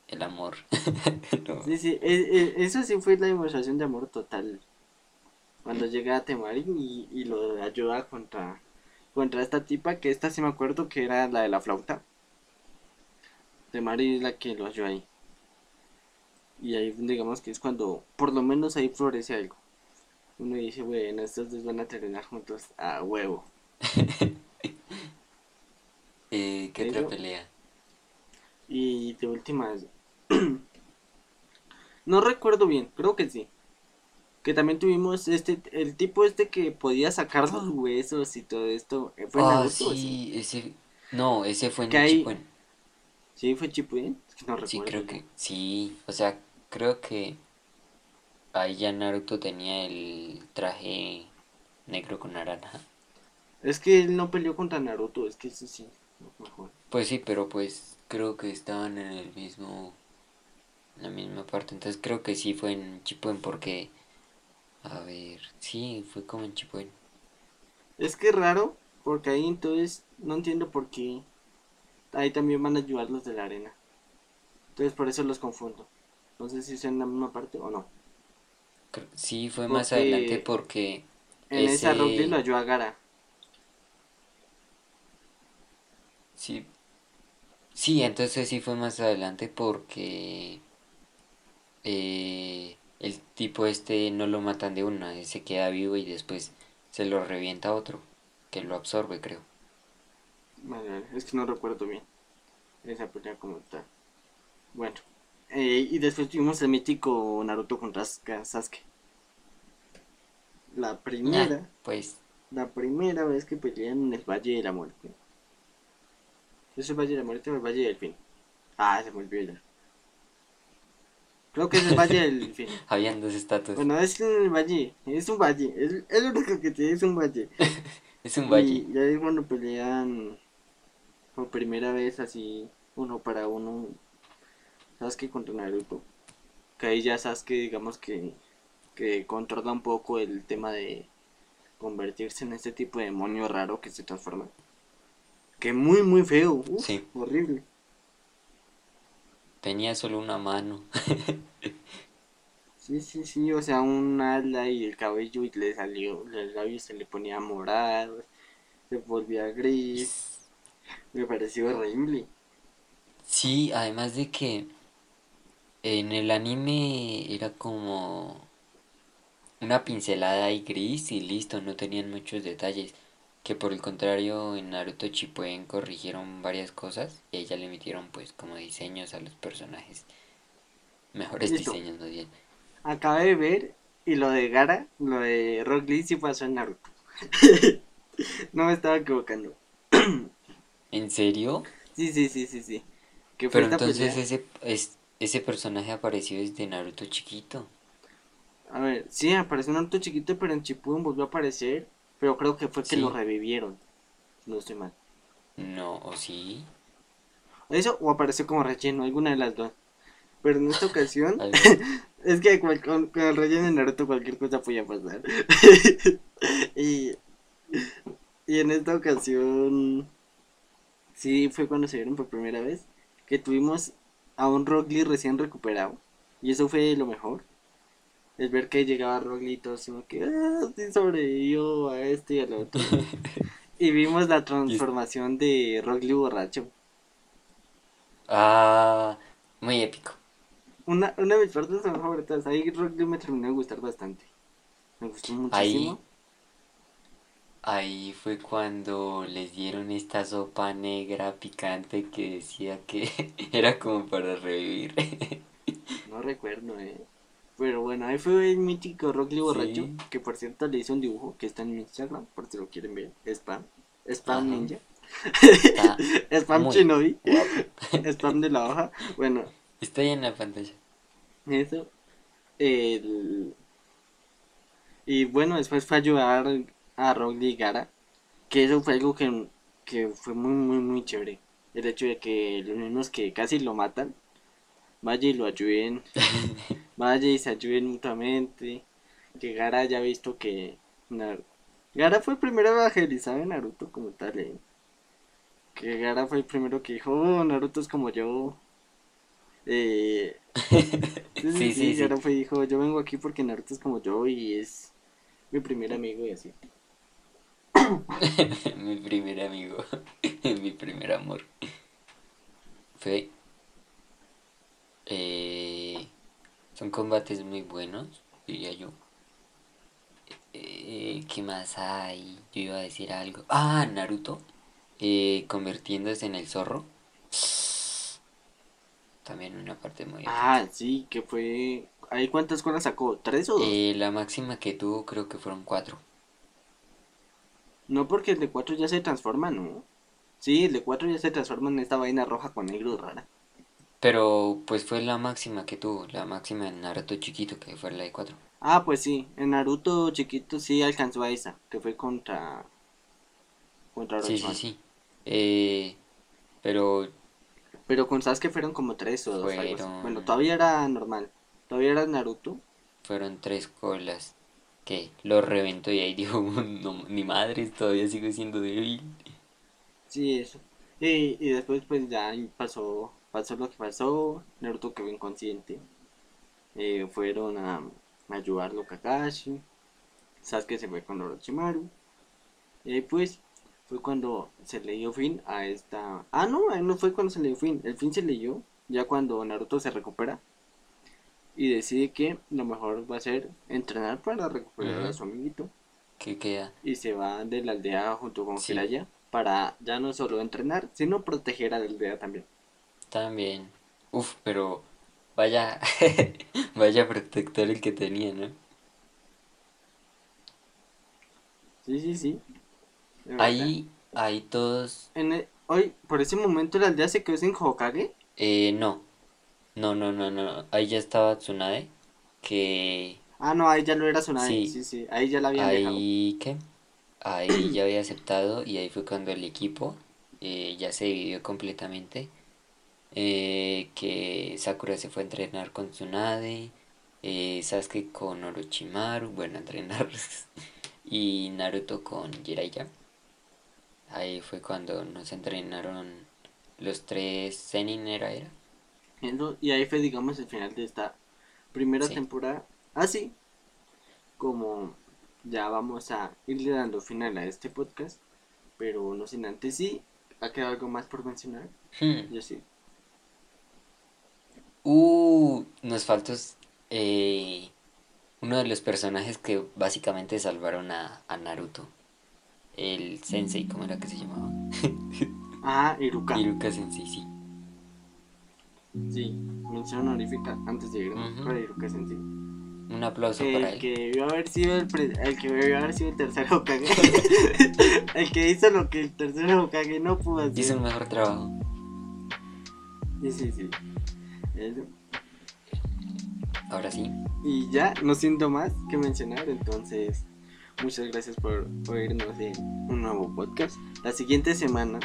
el amor. No. Sí, sí, e- e- eso sí fue la demostración de amor total. Cuando llega a Temari y, y lo ayuda contra, contra esta tipa, que esta sí me acuerdo que era la de la flauta. Temari es la que lo ayuda ahí. Y ahí digamos que es cuando, por lo menos ahí florece algo. Uno dice, bueno, estos dos van a terminar juntos a huevo. Eh, ¿Qué otra pelea? Y de últimas. no recuerdo bien, creo que sí. Que también tuvimos este, el tipo este que podía sacar los huesos y todo esto. eh, ¿Fue Ah, Naruto o sí, ese. No, ese fue en hay-. Sí, fue Shippuden. Es que no Sí, recuerdo. creo que. Sí, o sea, creo que. Ahí ya Naruto tenía el traje negro con naranja. Es que él no peleó contra Naruto, es que eso sí, mejor. Pues sí, pero pues creo que estaban en el mismo. En la misma parte. Entonces creo que sí fue en Shippuden porque. A ver, sí, fue como en Shippuden. Es que es raro, porque ahí entonces no entiendo por qué. Ahí también van a ayudar los de la arena. Entonces por eso los confundo. No sé si son en la misma parte o no. Sí, fue más adelante porque. En esa ese- Rock Lee lo ayuda Gara. Sí. Sí, entonces sí fue más adelante porque eh, el tipo este no lo matan de una, se queda vivo y después se lo revienta otro, que lo absorbe, creo. Vale, vale, es que no recuerdo bien esa pelea como tal. Bueno, eh, y después tuvimos el mítico Naruto contra Sasuke- Sasuke. La primera, Ah, pues la primera vez que pelean en el Valle de la Muerte. ¿Es el Valle de la Muerte o el Valle del Fin? Ah, se me olvidó ya. Creo que es el Valle del Fin. habían dos estatuas. Bueno, es el Valle, es un valle, es, es lo único que tiene, es un valle. es un valle. Y ya es cuando pelean por primera vez así, uno para uno, Sasuke contra Naruto. Que ahí ya Sasuke, digamos que, que controla un poco el tema de convertirse en este tipo de demonio raro que se transforma. Que muy, muy feo, uf, Sí. horrible. Tenía solo una mano. Sí, sí, sí, o sea, un ala y el cabello y le salió, el labio se le ponía morado, se volvía gris, me pareció horrible. Sí, además de que en el anime era como una pincelada ahí gris y listo, no tenían muchos detalles. Que por el contrario en Naruto Shippuden corrigieron varias cosas y ya le metieron pues como diseños a los personajes. Mejores Listo. diseños, no bien. Acabé de ver y lo de Gara, lo de Rock Lee sí pasó en Naruto. no me estaba equivocando. ¿En serio? Sí, sí, sí, sí, sí. Que Pero entonces pelea. ese, es, ese personaje apareció desde Naruto chiquito. A ver, sí, apareció en Naruto chiquito, pero en Shippuden volvió a aparecer. Pero creo que fue que Sí. lo revivieron. No estoy mal. No, ¿o sí? Eso o apareció como relleno, alguna de las dos. Pero en esta ocasión, es que con el relleno de Naruto cualquier cosa podía pasar. y, y en esta ocasión, sí fue cuando se vieron por primera vez que tuvimos a un Rock Lee recién recuperado. Y eso fue lo mejor. El ver que llegaba así como que ah, sí sobrevivió a este y al otro. y vimos la transformación de Lee borracho. Ah, muy épico. Una, una de mis partes favoritas, ahí Lee me terminó de gustar bastante. Me gustó muchísimo. Ahí fue cuando les dieron esta sopa negra picante que decía que era como para revivir. No recuerdo, eh. Pero bueno, ahí fue el mítico Rock Lee borracho, Sí. que por cierto le hice un dibujo que está en mi Instagram, por si lo quieren ver. Spam. Spam Ajá. Ninja. Spam Shinobi. Spam de la hoja. Bueno, Está ahí en la pantalla. eso. El... Y bueno, después fue a ayudar a Rock Lee Gara. que eso fue algo que, que fue muy, muy, muy chévere. El hecho de que los mismos que casi lo matan, vaya y lo ayuden, vaya y se ayuden mutuamente. Que Gara haya visto que Gara fue el primero evangelizado en Naruto como tal. eh. Que Gara fue el primero que dijo, "Oh, Naruto es como yo. Eh, sí, sí, Sí, sí, sí, sí. Gara fue y dijo, yo vengo aquí porque Naruto es como yo y es mi primer amigo y así. Mi primer amigo, mi primer amor. Fue. Eh, son combates muy buenos, diría yo. Eh, ¿qué más hay? Yo iba a decir algo. Ah, Naruto. eh, convirtiéndose en el zorro. También una parte muy. Ah, sí, que fue... ¿Ahí cuántas colas sacó? ¿Tres o dos? Eh, la máxima que tuvo creo que fueron cuatro. No porque el de 4 ya se transforma, ¿no? Sí, el de 4 ya se transforma en esta vaina roja con negro rara. Pero pues fue la máxima que tuvo, la máxima en Naruto chiquito, que fue la de cuatro. Ah, pues sí, en Naruto chiquito sí alcanzó a esa, que fue contra... Contra Sí, sí, sí. Eh, pero Pero con Sasuke fueron como tres o dos, algo así. Fueron- Bueno, todavía era normal. Todavía era Naruto. fueron tres colas que lo reventó y ahí dijo, no, ni madres, todavía sigo siendo débil. Sí, eso. Y, y después pues ya pasó, pasó lo que pasó. Naruto quedó inconsciente. Eh, fueron a, a ayudarlo Kakashi. Sasuke se fue con Orochimaru. Y ahí pues fue cuando se le dio fin a esta... Ah, no, ahí no fue cuando se le dio fin. El fin se leyó ya cuando Naruto se recupera. Y decide que lo mejor va a ser entrenar para recuperar a su amiguito ¿Qué queda? y se va de la aldea junto con Sí. Para ya no solo entrenar, sino proteger a la aldea también. También. Uf, pero vaya, vaya protector el que tenía, ¿no? Sí, sí, sí. de verdad. Ahí, ahí todos, En el- hoy, por ese momento la aldea se quedó sin Hokage. eh, no, no, no, no, no, ahí ya estaba Tsunade, que Ah, no, ahí ya lo era Tsunade. Sí. Sí, sí, ahí ya la habían dejado. Ahí, ¿qué? Ahí ya había aceptado y ahí fue cuando el equipo eh, ya se dividió completamente. Eh, que Sakura se fue a entrenar con Tsunade, eh, Sasuke con Orochimaru, bueno, a entrenar, y Naruto con Jiraiya. Ahí fue cuando nos entrenaron los tres Zenin, ¿era? Y ahí fue, digamos, el final de esta primera Sí. temporada. Así como ya vamos a irle dando final a este podcast. Pero no sin antes, sí, ¿ha quedado algo más por mencionar? Hmm. Yo sí. Uh, nos faltó eh, uno de los personajes que básicamente salvaron a, a Naruto. El sensei, ¿cómo era que se llamaba? Ah, Iruka. Iruka Sensei, sí. Sí, mención honorífica antes de ir para Iruka Sensei. Un aplauso para El él. que debió haber sido el, pre- el que debió haber sido el tercer Hokage. el que hizo lo que el tercer Hokage no pudo hacer. Hizo un mejor trabajo. Sí, sí, sí. Ahora sí. Y ya, no siento más que mencionar, entonces muchas gracias por oírnos en un nuevo podcast. La siguiente semana,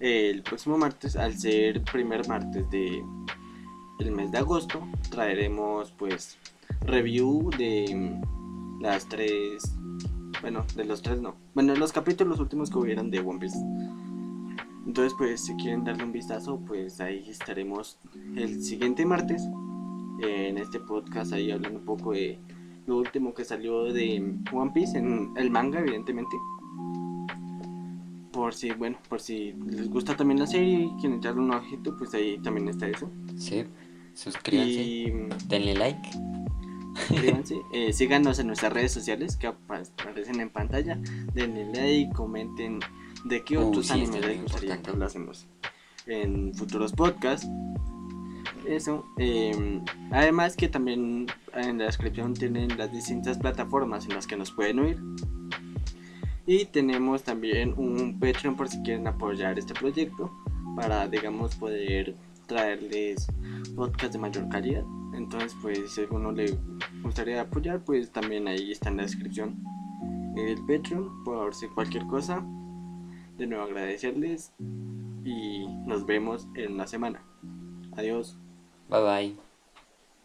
el próximo martes, al ser primer martes de el mes de agosto, traeremos pues review de las tres, bueno, de los tres no, bueno, los capítulos últimos que hubieron de One Piece. Entonces pues si quieren darle un vistazo, pues ahí estaremos el siguiente martes en este podcast ahí hablando un poco de lo último que salió de One Piece en el manga evidentemente por si bueno por si les gusta también la serie y quieren echarle un ojito pues ahí también está eso Sí. Suscríbanse. y mm, Denle like. suscríbanse eh, síganos en nuestras redes sociales que apa- aparecen en pantalla denle like comenten de qué otros sí, animes es les gustaría que hablásemos en futuros podcasts. Eso eh, además que también en la descripción tienen las distintas plataformas en las que nos pueden oír. Y tenemos también un Patreon por si quieren apoyar este proyecto para digamos poder traerles podcast de mayor calidad. Entonces pues si alguno le gustaría apoyar pues también ahí está en la descripción el Patreon por si cualquier cosa. De nuevo agradecerles y nos vemos en una semana. Adiós. Bye bye.